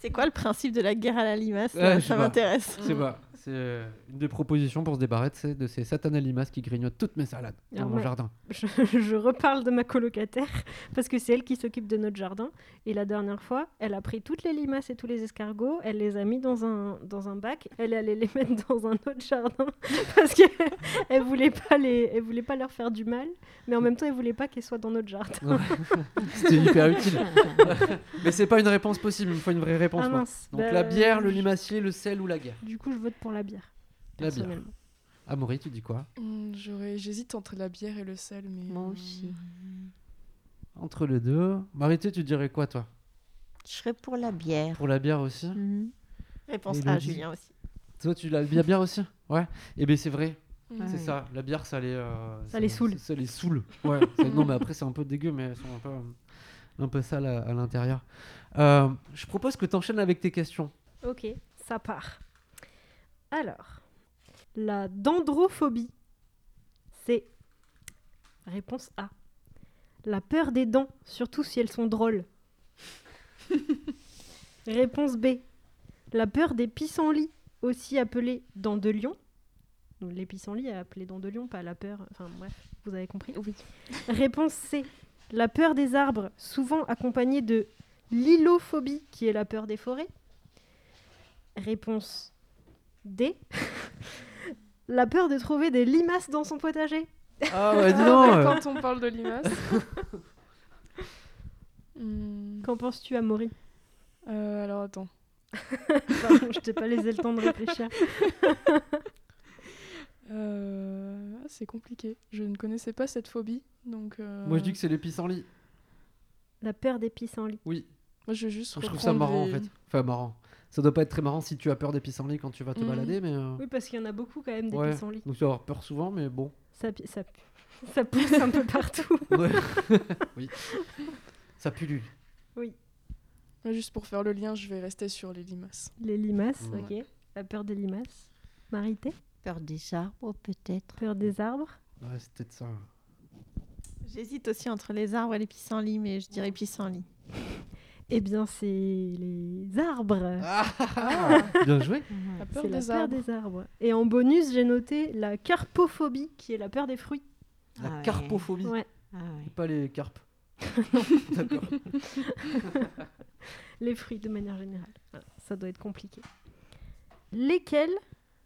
C'est quoi le principe de la guerre à la limace? Ouais, Ça, m'intéresse. Je sais pas. C'est euh, une des propositions pour se débarrasser de ces satanés limaces qui grignotent toutes mes salades dans Alors mon jardin. je, je reparle de ma colocataire parce que c'est elle qui s'occupe de notre jardin. Et la dernière fois, elle a pris toutes les limaces et tous les escargots, elle les a mis dans un, dans un bac, elle est allée les mettre dans un autre jardin parce qu'elle elle voulait, pas les, elle voulait pas leur faire du mal, mais en même temps, elle voulait pas qu'elles soient dans notre jardin. C'était hyper utile. Mais c'est pas une réponse possible, il me faut une vraie réponse. Ah mince. Donc Bah, la bière, le je- limacier, le sel ou la guerre Du coup, je vote pour la bière. La bière. personnellement. Amaury, tu dis quoi j'aurais- J'hésite entre la bière et le sel, mais. Moi aussi. Entre les deux. Marité, tu dirais quoi toi? Je serais pour la bière. Pour la bière aussi? Mhm. Réponse Et A, Elodie Julien aussi. Toi, tu l'as bien bière aussi? Ouais. Et bien, c'est vrai. Mm. C'est ça. La bière, ça les. euh, Ça les saoule. Ça, les saoule. Ouais. non, mais après, c'est un peu dégueu, mais elles sont un peu, un peu sales à, à l'intérieur. Euh, je propose que tu enchaînes avec tes questions. Ok, ça part. Alors, la dendrophobie, c'est réponse A. La peur des dents, surtout si elles sont drôles. réponse B. La peur des pissenlits, aussi appelés dents de lion. Donc, les pissenlits appelés dents de lion, pas la peur. Enfin bref, vous avez compris. Oui. Réponse C. La peur des arbres, souvent accompagnée de l'hylophobie, qui est la peur des forêts. Réponse D. la peur de trouver des limaces dans son potager. Ah ouais, dis donc quand on parle de limaces. Hmm, Qu'en penses-tu, Amaury? Euh, alors attends. Pardon, je t'ai pas laissé le temps de réfléchir. Euh, ah, c'est compliqué. Je ne connaissais pas cette phobie, donc. euh, Moi, je dis que c'est les pissenlits. La peur des pissenlits. Oui. Moi, je vais juste. Je trouve ça reprendre marrant, les- en fait. Enfin, marrant. Ça doit pas être très marrant si tu as peur des pissenlits quand tu vas te Mhm. balader, mais. euh, Oui, parce qu'il y en a beaucoup quand même des ouais. pissenlits. Donc, tu vas avoir peur souvent, mais bon. Ça, ça, ça pousse un peu partout. Ouais. oui. Ça pullule. Moi, Juste pour faire le lien, je vais rester sur les limaces. Les limaces, Ouais. ok. La peur des limaces. Marité Peur des arbres, peut-être. Peur des arbres. Ouais, c'est peut-être ça. J'hésite aussi entre les arbres et les pissenlits, mais je dirais pissenlits. Eh bien, c'est les arbres. Ah, Bien joué. La peur C'est la des peur arbres. des arbres. Et en bonus, j'ai noté la carpophobie, qui est la peur des fruits. La Ah ouais. carpophobie. Ouais. Ah Pas les carpes. D'accord. Les fruits de manière générale. Voilà, ça doit être compliqué. Lesquelles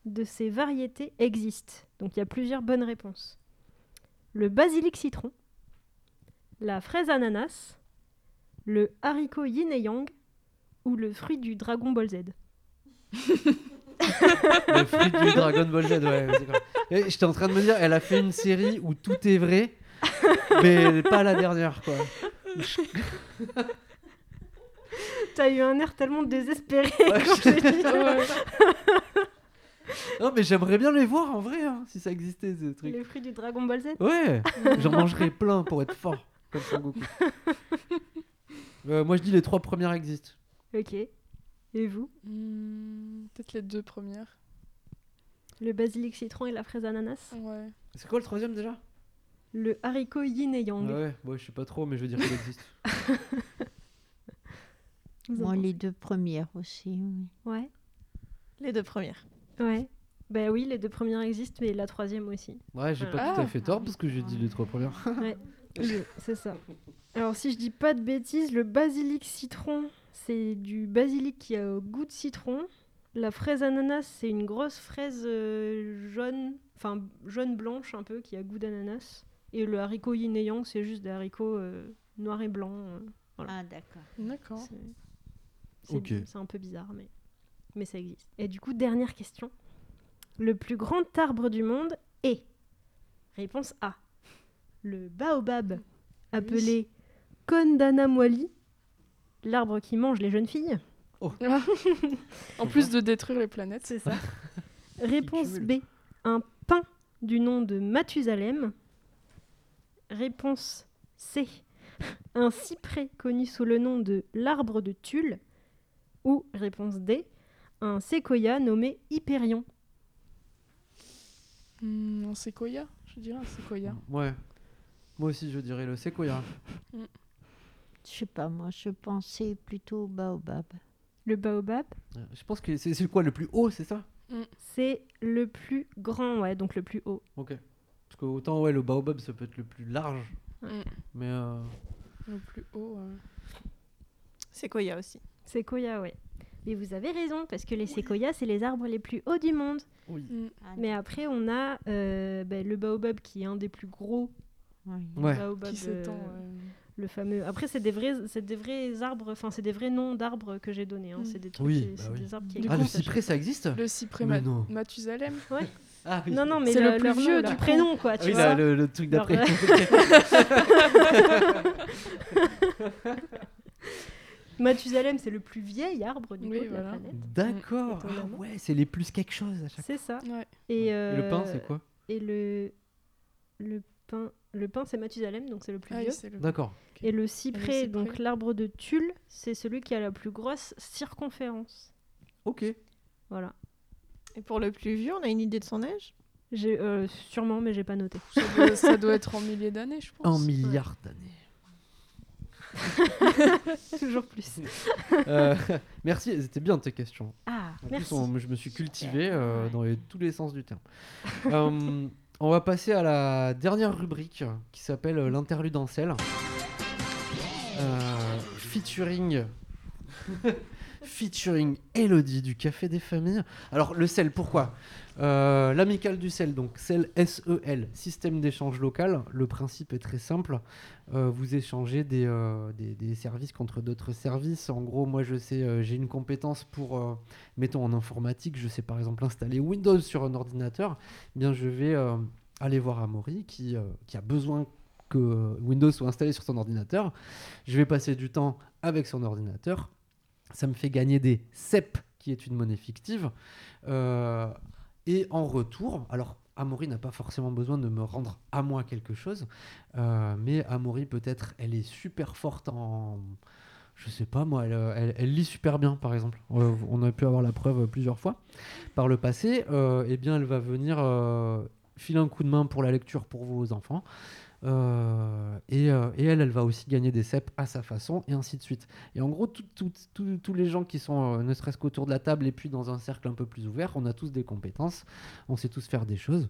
de ces variétés existent? Donc il y a plusieurs bonnes réponses. Le basilic citron, la fraise ananas, le haricot yin et yang ou le fruit du dragon ball Z. Le fruit du Dragon Ball Z, ouais. Et J'étais en train de me dire, elle a fait une série où tout est vrai, mais pas la dernière, quoi. T'as eu un air tellement désespéré Ouais, quand dit. Non, mais j'aimerais bien les voir en vrai, hein, si ça existait, ce truc. Les fruits du dragon ball Z? Ouais, j'en mangerais plein pour être fort, comme Son Goku. Euh, moi, je dis les trois premières existent. Ok. Et vous? Hmm, Peut-être les deux premières. Le basilic citron et la fraise ananas Ouais. C'est quoi le troisième déjà? Le haricot yin et yang. Ah Ouais, ouais, je sais pas trop, mais je veux dire qu'il existe. Vous en Moi, pensez les deux premières aussi. oui. Ouais. Les deux premières. Ouais. Bah oui, les deux premières existent, mais la troisième aussi. Ouais, j'ai pas Ah. tout à fait tort parce que j'ai dit les trois premières. Ouais, c'est ça. Alors si je dis pas de bêtises, le basilic citron, c'est du basilic qui a au goût de citron. La fraise ananas, c'est une grosse fraise euh, jaune, enfin jaune blanche un peu, qui a goût d'ananas. Et le haricot yin et yang, c'est juste des haricots euh, noirs et blancs. euh, Voilà. Ah, d'accord. D'accord. c'est un peu bizarre, mais, mais ça existe. Et du coup, dernière question. Le plus grand arbre du monde est? Réponse A. Le baobab, appelé Kondanamwali, l'arbre qui mange les jeunes filles. En plus de détruire les planètes. C'est ça. Réponse. B. Un pin du nom de Mathusalem. Réponse C. Un cyprès connu sous le nom de l'arbre de Tulle. Ou réponse D. Un séquoia nommé Hyperion. Hmm, un séquoia Je dirais un séquoia. Ouais. Moi aussi, je dirais le séquoia. Je sais pas, moi, je pensais plutôt au baobab. Le baobab, Euh, Je pense que c'est c'est quoi le plus haut, c'est ça? C'est le plus grand, ouais, donc le plus haut. Ok. Parce que autant, ouais, le baobab, ça peut être le plus large. Mm. Mais euh, Le plus haut. euh. Séquoia aussi. Séquoia, ouais. Mais vous avez raison, parce que les séquoias, c'est les arbres les plus hauts du monde. Hmm. Mais après, on a euh, ben, le baobab qui est un des plus gros Oui. Ouais. baobab, Qui s'étend. euh, ouais. le fameux. Après, c'est des vrais, c'est des vrais arbres, enfin, c'est des vrais noms d'arbres que j'ai donnés. hein. Mm. C'est des trucs, Oui, c'est- bah c'est oui. des arbres qui Ah, le cyprès, ça existe? Le cyprès Ma-. Mathusalem. Ah oui. Non, non, mais C'est le, le plus vieux, nom, du prénom, quoi. Ah Tu oui, vois là, le, le truc d'après. Mathusalem, c'est le plus vieil arbre du Oui, coup, de la planète. D'accord. Ah ouais, c'est les plus quelque chose à chaque C'est ça. Ouais. Et, Et le pain, euh, c'est quoi? Et le le pain, le pain, c'est Mathusalem, donc c'est le plus Ah vieux. le- D'accord. Et le cyprès, cyprès. donc l'arbre de Tulle, c'est celui qui a la plus grosse circonférence. Ok. Voilà. Et pour le plus vieux, on a une idée de son âge? J'ai euh, sûrement, mais j'ai pas noté. Ça doit, ça doit être en milliers d'années, je pense. Un milliard d'années. Toujours plus. Euh, merci, c'était bien tes questions. Ah, En merci. plus, on- je me suis cultivé euh, Ouais. dans les- tous les sens du terme. On va passer à la dernière rubrique qui s'appelle l'interlude en sel. Euh, featuring. featuring Elodie du Café des Familles. Alors, le sel, pourquoi Euh, L'amicale du sel, donc sel SEL, système d'échange local. Le principe est très simple. Euh, vous échangez des, euh, des, services contre d'autres services. En gros, moi, je sais, j'ai une compétence pour, mettons en informatique, je sais par exemple installer Windows sur un ordinateur. Eh bien, je vais aller voir Amaury qui, a besoin que Windows soit installé sur son ordinateur. Je vais passer du temps avec son ordinateur. Ça me fait gagner des CEP, qui est une monnaie fictive. Euh, et en retour, alors Amaury n'a pas forcément besoin de me rendre à moi quelque chose, euh, mais Amaury peut-être, elle est super forte en... Je sais pas moi, elle, lit super bien par exemple. Euh, on a pu avoir la preuve plusieurs fois par le passé. Eh bien, elle va venir filer un coup de main pour la lecture pour vos enfants. Euh, et, euh, et elle, elle va aussi gagner des CEP à sa façon, et ainsi de suite. Et en gros, tous les gens qui sont, euh, ne serait-ce qu'autour de la table, et puis dans un cercle un peu plus ouvert, on a tous des compétences, on sait tous faire des choses.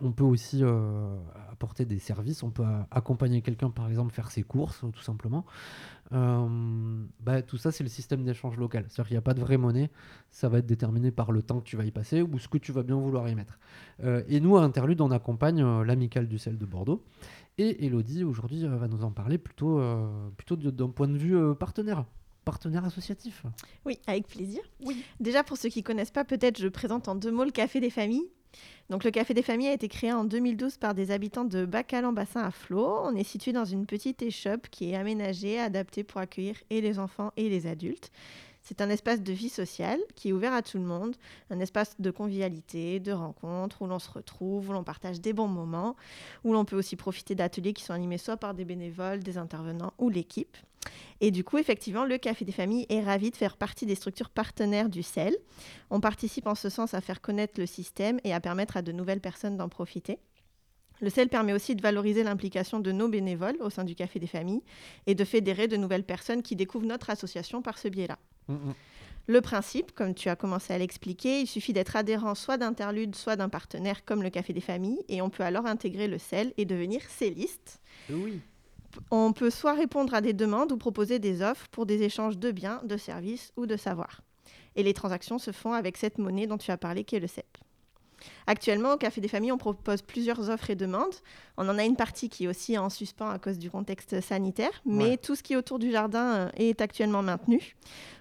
On peut aussi euh, apporter des services, on peut euh, accompagner quelqu'un, par exemple, faire ses courses, tout simplement. Euh, bah, tout ça, c'est le système d'échange local. C'est-à-dire qu'il n'y a pas de vraie monnaie, ça va être déterminé par le temps que tu vas y passer ou ce que tu vas bien vouloir y mettre. Euh, et nous, à Interlude, on accompagne euh, l'amicale du sel de Bordeaux. Et Elodie, aujourd'hui, euh, va nous en parler plutôt, euh, plutôt d'un point de vue euh, partenaire, partenaire associatif. Oui, avec plaisir. Déjà, pour ceux qui connaissent pas, peut-être je présente en deux mots le Café des Familles. Donc, le Café des Familles a été créé en 2012 par des habitants de Bacalan-Bassin à Flot. On est situé dans une petite échoppe qui est aménagée, adaptée pour accueillir et les enfants et les adultes. C'est un espace de vie sociale qui est ouvert à tout le monde, un espace de convivialité, de rencontres, où l'on se retrouve, où l'on partage des bons moments, où l'on peut aussi profiter d'ateliers qui sont animés soit par des bénévoles, des intervenants ou l'équipe. Et du coup, effectivement, le Café des Familles est ravi de faire partie des structures partenaires du CEL. On participe en ce sens à faire connaître le système et à permettre à de nouvelles personnes d'en profiter. Le CEL permet aussi de valoriser l'implication de nos bénévoles au sein du Café des Familles et de fédérer de nouvelles personnes qui découvrent notre association par ce biais-là. Le principe, comme tu as commencé à l'expliquer, il suffit d'être adhérent soit d'interlude, soit d'un partenaire comme le Café des Familles, et on peut alors intégrer le CEL et devenir celliste. Oui. On peut soit répondre à des demandes ou proposer des offres pour des échanges de biens, de services ou de savoirs. Et les transactions se font avec cette monnaie dont tu as parlé, qui est le CEP. Actuellement, au Café des Familles, on propose plusieurs offres et demandes. On en a une partie qui est aussi en suspens à cause du contexte sanitaire, mais Ouais. tout ce qui est autour du jardin euh, est actuellement maintenu.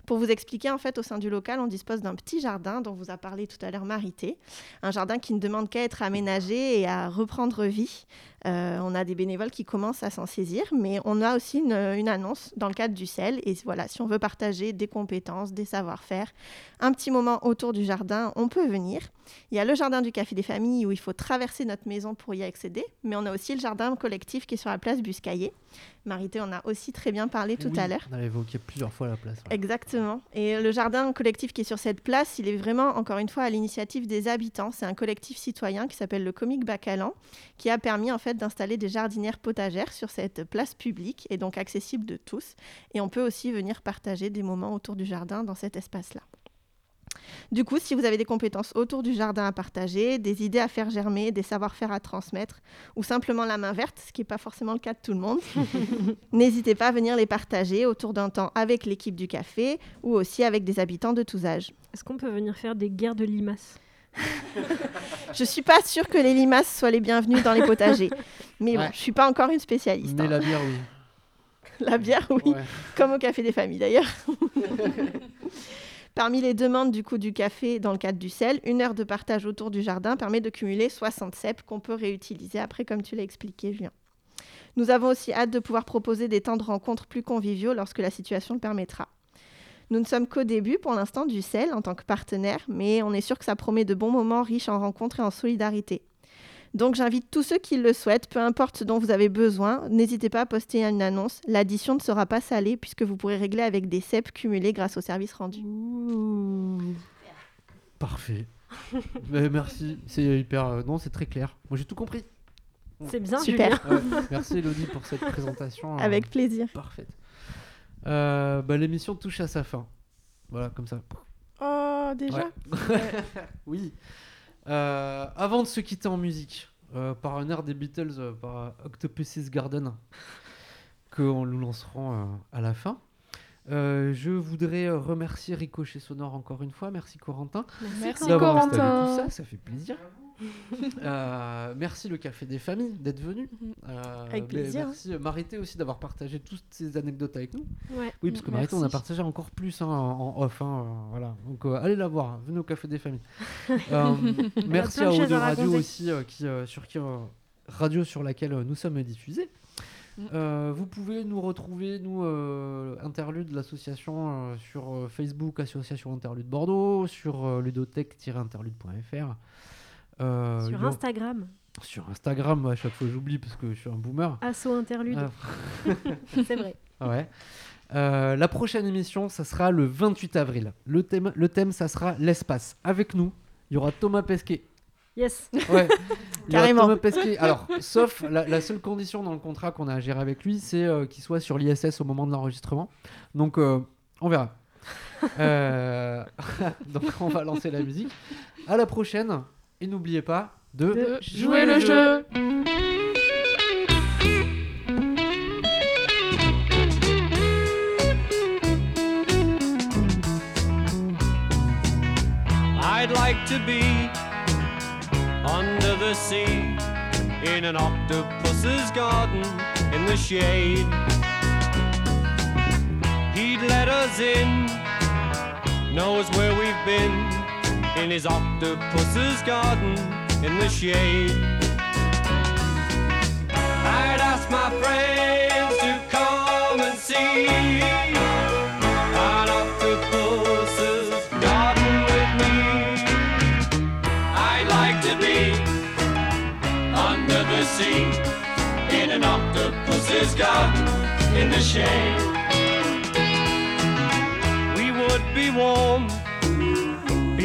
Pour vous expliquer, en fait, au sein du local, on dispose d'un petit jardin dont vous a parlé tout à l'heure Marité. Un jardin qui ne demande qu'à être aménagé et à reprendre vie. Euh, on a des bénévoles qui commencent à s'en saisir, mais on a aussi une, une annonce dans le cadre du CEL. Et voilà, si on veut partager des compétences, des savoir-faire, un petit moment autour du jardin, on peut venir. Il y a le jardin du Café des Familles où il faut traverser notre maison pour y accéder, mais on a aussi le jardin collectif qui est sur la place Buscaillé. Marité en a aussi très bien parlé tout Oui, à l'heure. On avait évoqué plusieurs fois la place. ouais. Exactement. Et le jardin collectif qui est sur cette place, il est vraiment, encore une fois, à l'initiative des habitants. C'est un collectif citoyen qui s'appelle le Comique Bacalan, qui a permis en fait d'installer des jardinières potagères sur cette place publique et donc accessible de tous. Et on peut aussi venir partager des moments autour du jardin dans cet espace-là. Du coup, si vous avez des compétences autour du jardin à partager, des idées à faire germer, des savoir-faire à transmettre, ou simplement la main verte, ce qui n'est pas forcément le cas de tout le monde, n'hésitez pas à venir les partager autour d'un temps avec l'équipe du café ou aussi avec des habitants de tous âges. Est-ce qu'on peut venir faire des guerres de limaces? Je suis pas sûre que les limaces soient les bienvenus dans les potagers, mais bon, Ouais. je suis pas encore une spécialiste. Mais hein. la bière, oui. La bière, oui, Ouais. comme au café des familles d'ailleurs. Parmi les demandes du coup du café dans le cadre du sel, une heure de partage autour du jardin permet de cumuler 60 cèpes qu'on peut réutiliser après, comme tu l'as expliqué, Julien. Nous avons aussi hâte de pouvoir proposer des temps de rencontres plus conviviaux lorsque la situation le permettra. Nous ne sommes qu'au début pour l'instant du CEL en tant que partenaire, mais on est sûr que ça promet de bons moments riches en rencontres et en solidarité. Donc j'invite tous ceux qui le souhaitent, peu importe ce dont vous avez besoin, n'hésitez pas à poster une annonce. L'addition ne sera pas salée puisque vous pourrez régler avec des CEP cumulés grâce au service rendu. Parfait. Mais merci, c'est hyper. euh, non, c'est très clair. Moi, j'ai tout compris. C'est bien, Super. Ouais, merci Elodie pour cette présentation. euh, Avec plaisir. Parfaite. Euh, bah, L'émission touche à sa fin. Voilà, comme ça. Oh, déjà Ouais. oui. Euh, avant de se quitter en musique, euh, par un air des Beatles, euh, par Octopus's Garden, que nous lancerons euh, à la fin. Euh, je voudrais remercier Ricochet Sonore encore une fois. Merci Corentin Merci d'avoir installé Corentin. tout ça, ça fait plaisir. Euh, merci le Café des Familles d'être venu. Euh, Avec mais plaisir. Merci euh, Marité aussi d'avoir partagé toutes ces anecdotes avec nous. Ouais. Oui, parce que Marité, on a partagé encore plus hein, en en off. hein, euh, voilà. Donc euh, allez la voir, venez au Café des Familles. Euh, merci à Audio Radio aussi, euh, qui, euh, sur qui, euh, radio sur laquelle euh, nous sommes diffusés. Mm. Euh, vous pouvez nous retrouver, nous, euh, Interlude, l'association, euh, sur euh, Facebook, Association Interlude Bordeaux, sur euh, ludotech-interlude.fr. Euh, Sur a- Instagram, sur Instagram, à chaque fois j'oublie parce que je suis un boomer. Asso Interlude, Ah. c'est vrai. Ouais. Euh, la prochaine émission, ça sera le 28 avril. Le thème, le thème ça sera l'espace. Avec nous, il y aura Thomas Pesquet. Yes. Ouais. Il y aura Carrément. Thomas Pesquet. Alors, sauf la, la seule condition dans le contrat qu'on a à gérer avec lui, c'est euh, qu'il soit sur l'ISS au moment de l'enregistrement. Donc, on verra. Donc, on va lancer la musique. À la prochaine. Et n'oubliez pas de, De Jouer le jeu. I'd like to be under the sea in an octopus's garden in the shade. He'd let us in, knows where we've been in his octopus's garden in the shade. I'd ask my friends to come and see an octopus's garden with me. I'd like to be under the sea in an octopus's garden in the shade. We would be warm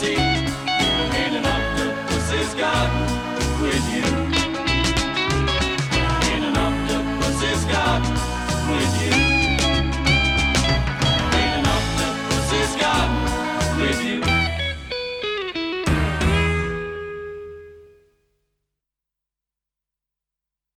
sea, in an octopus's garden.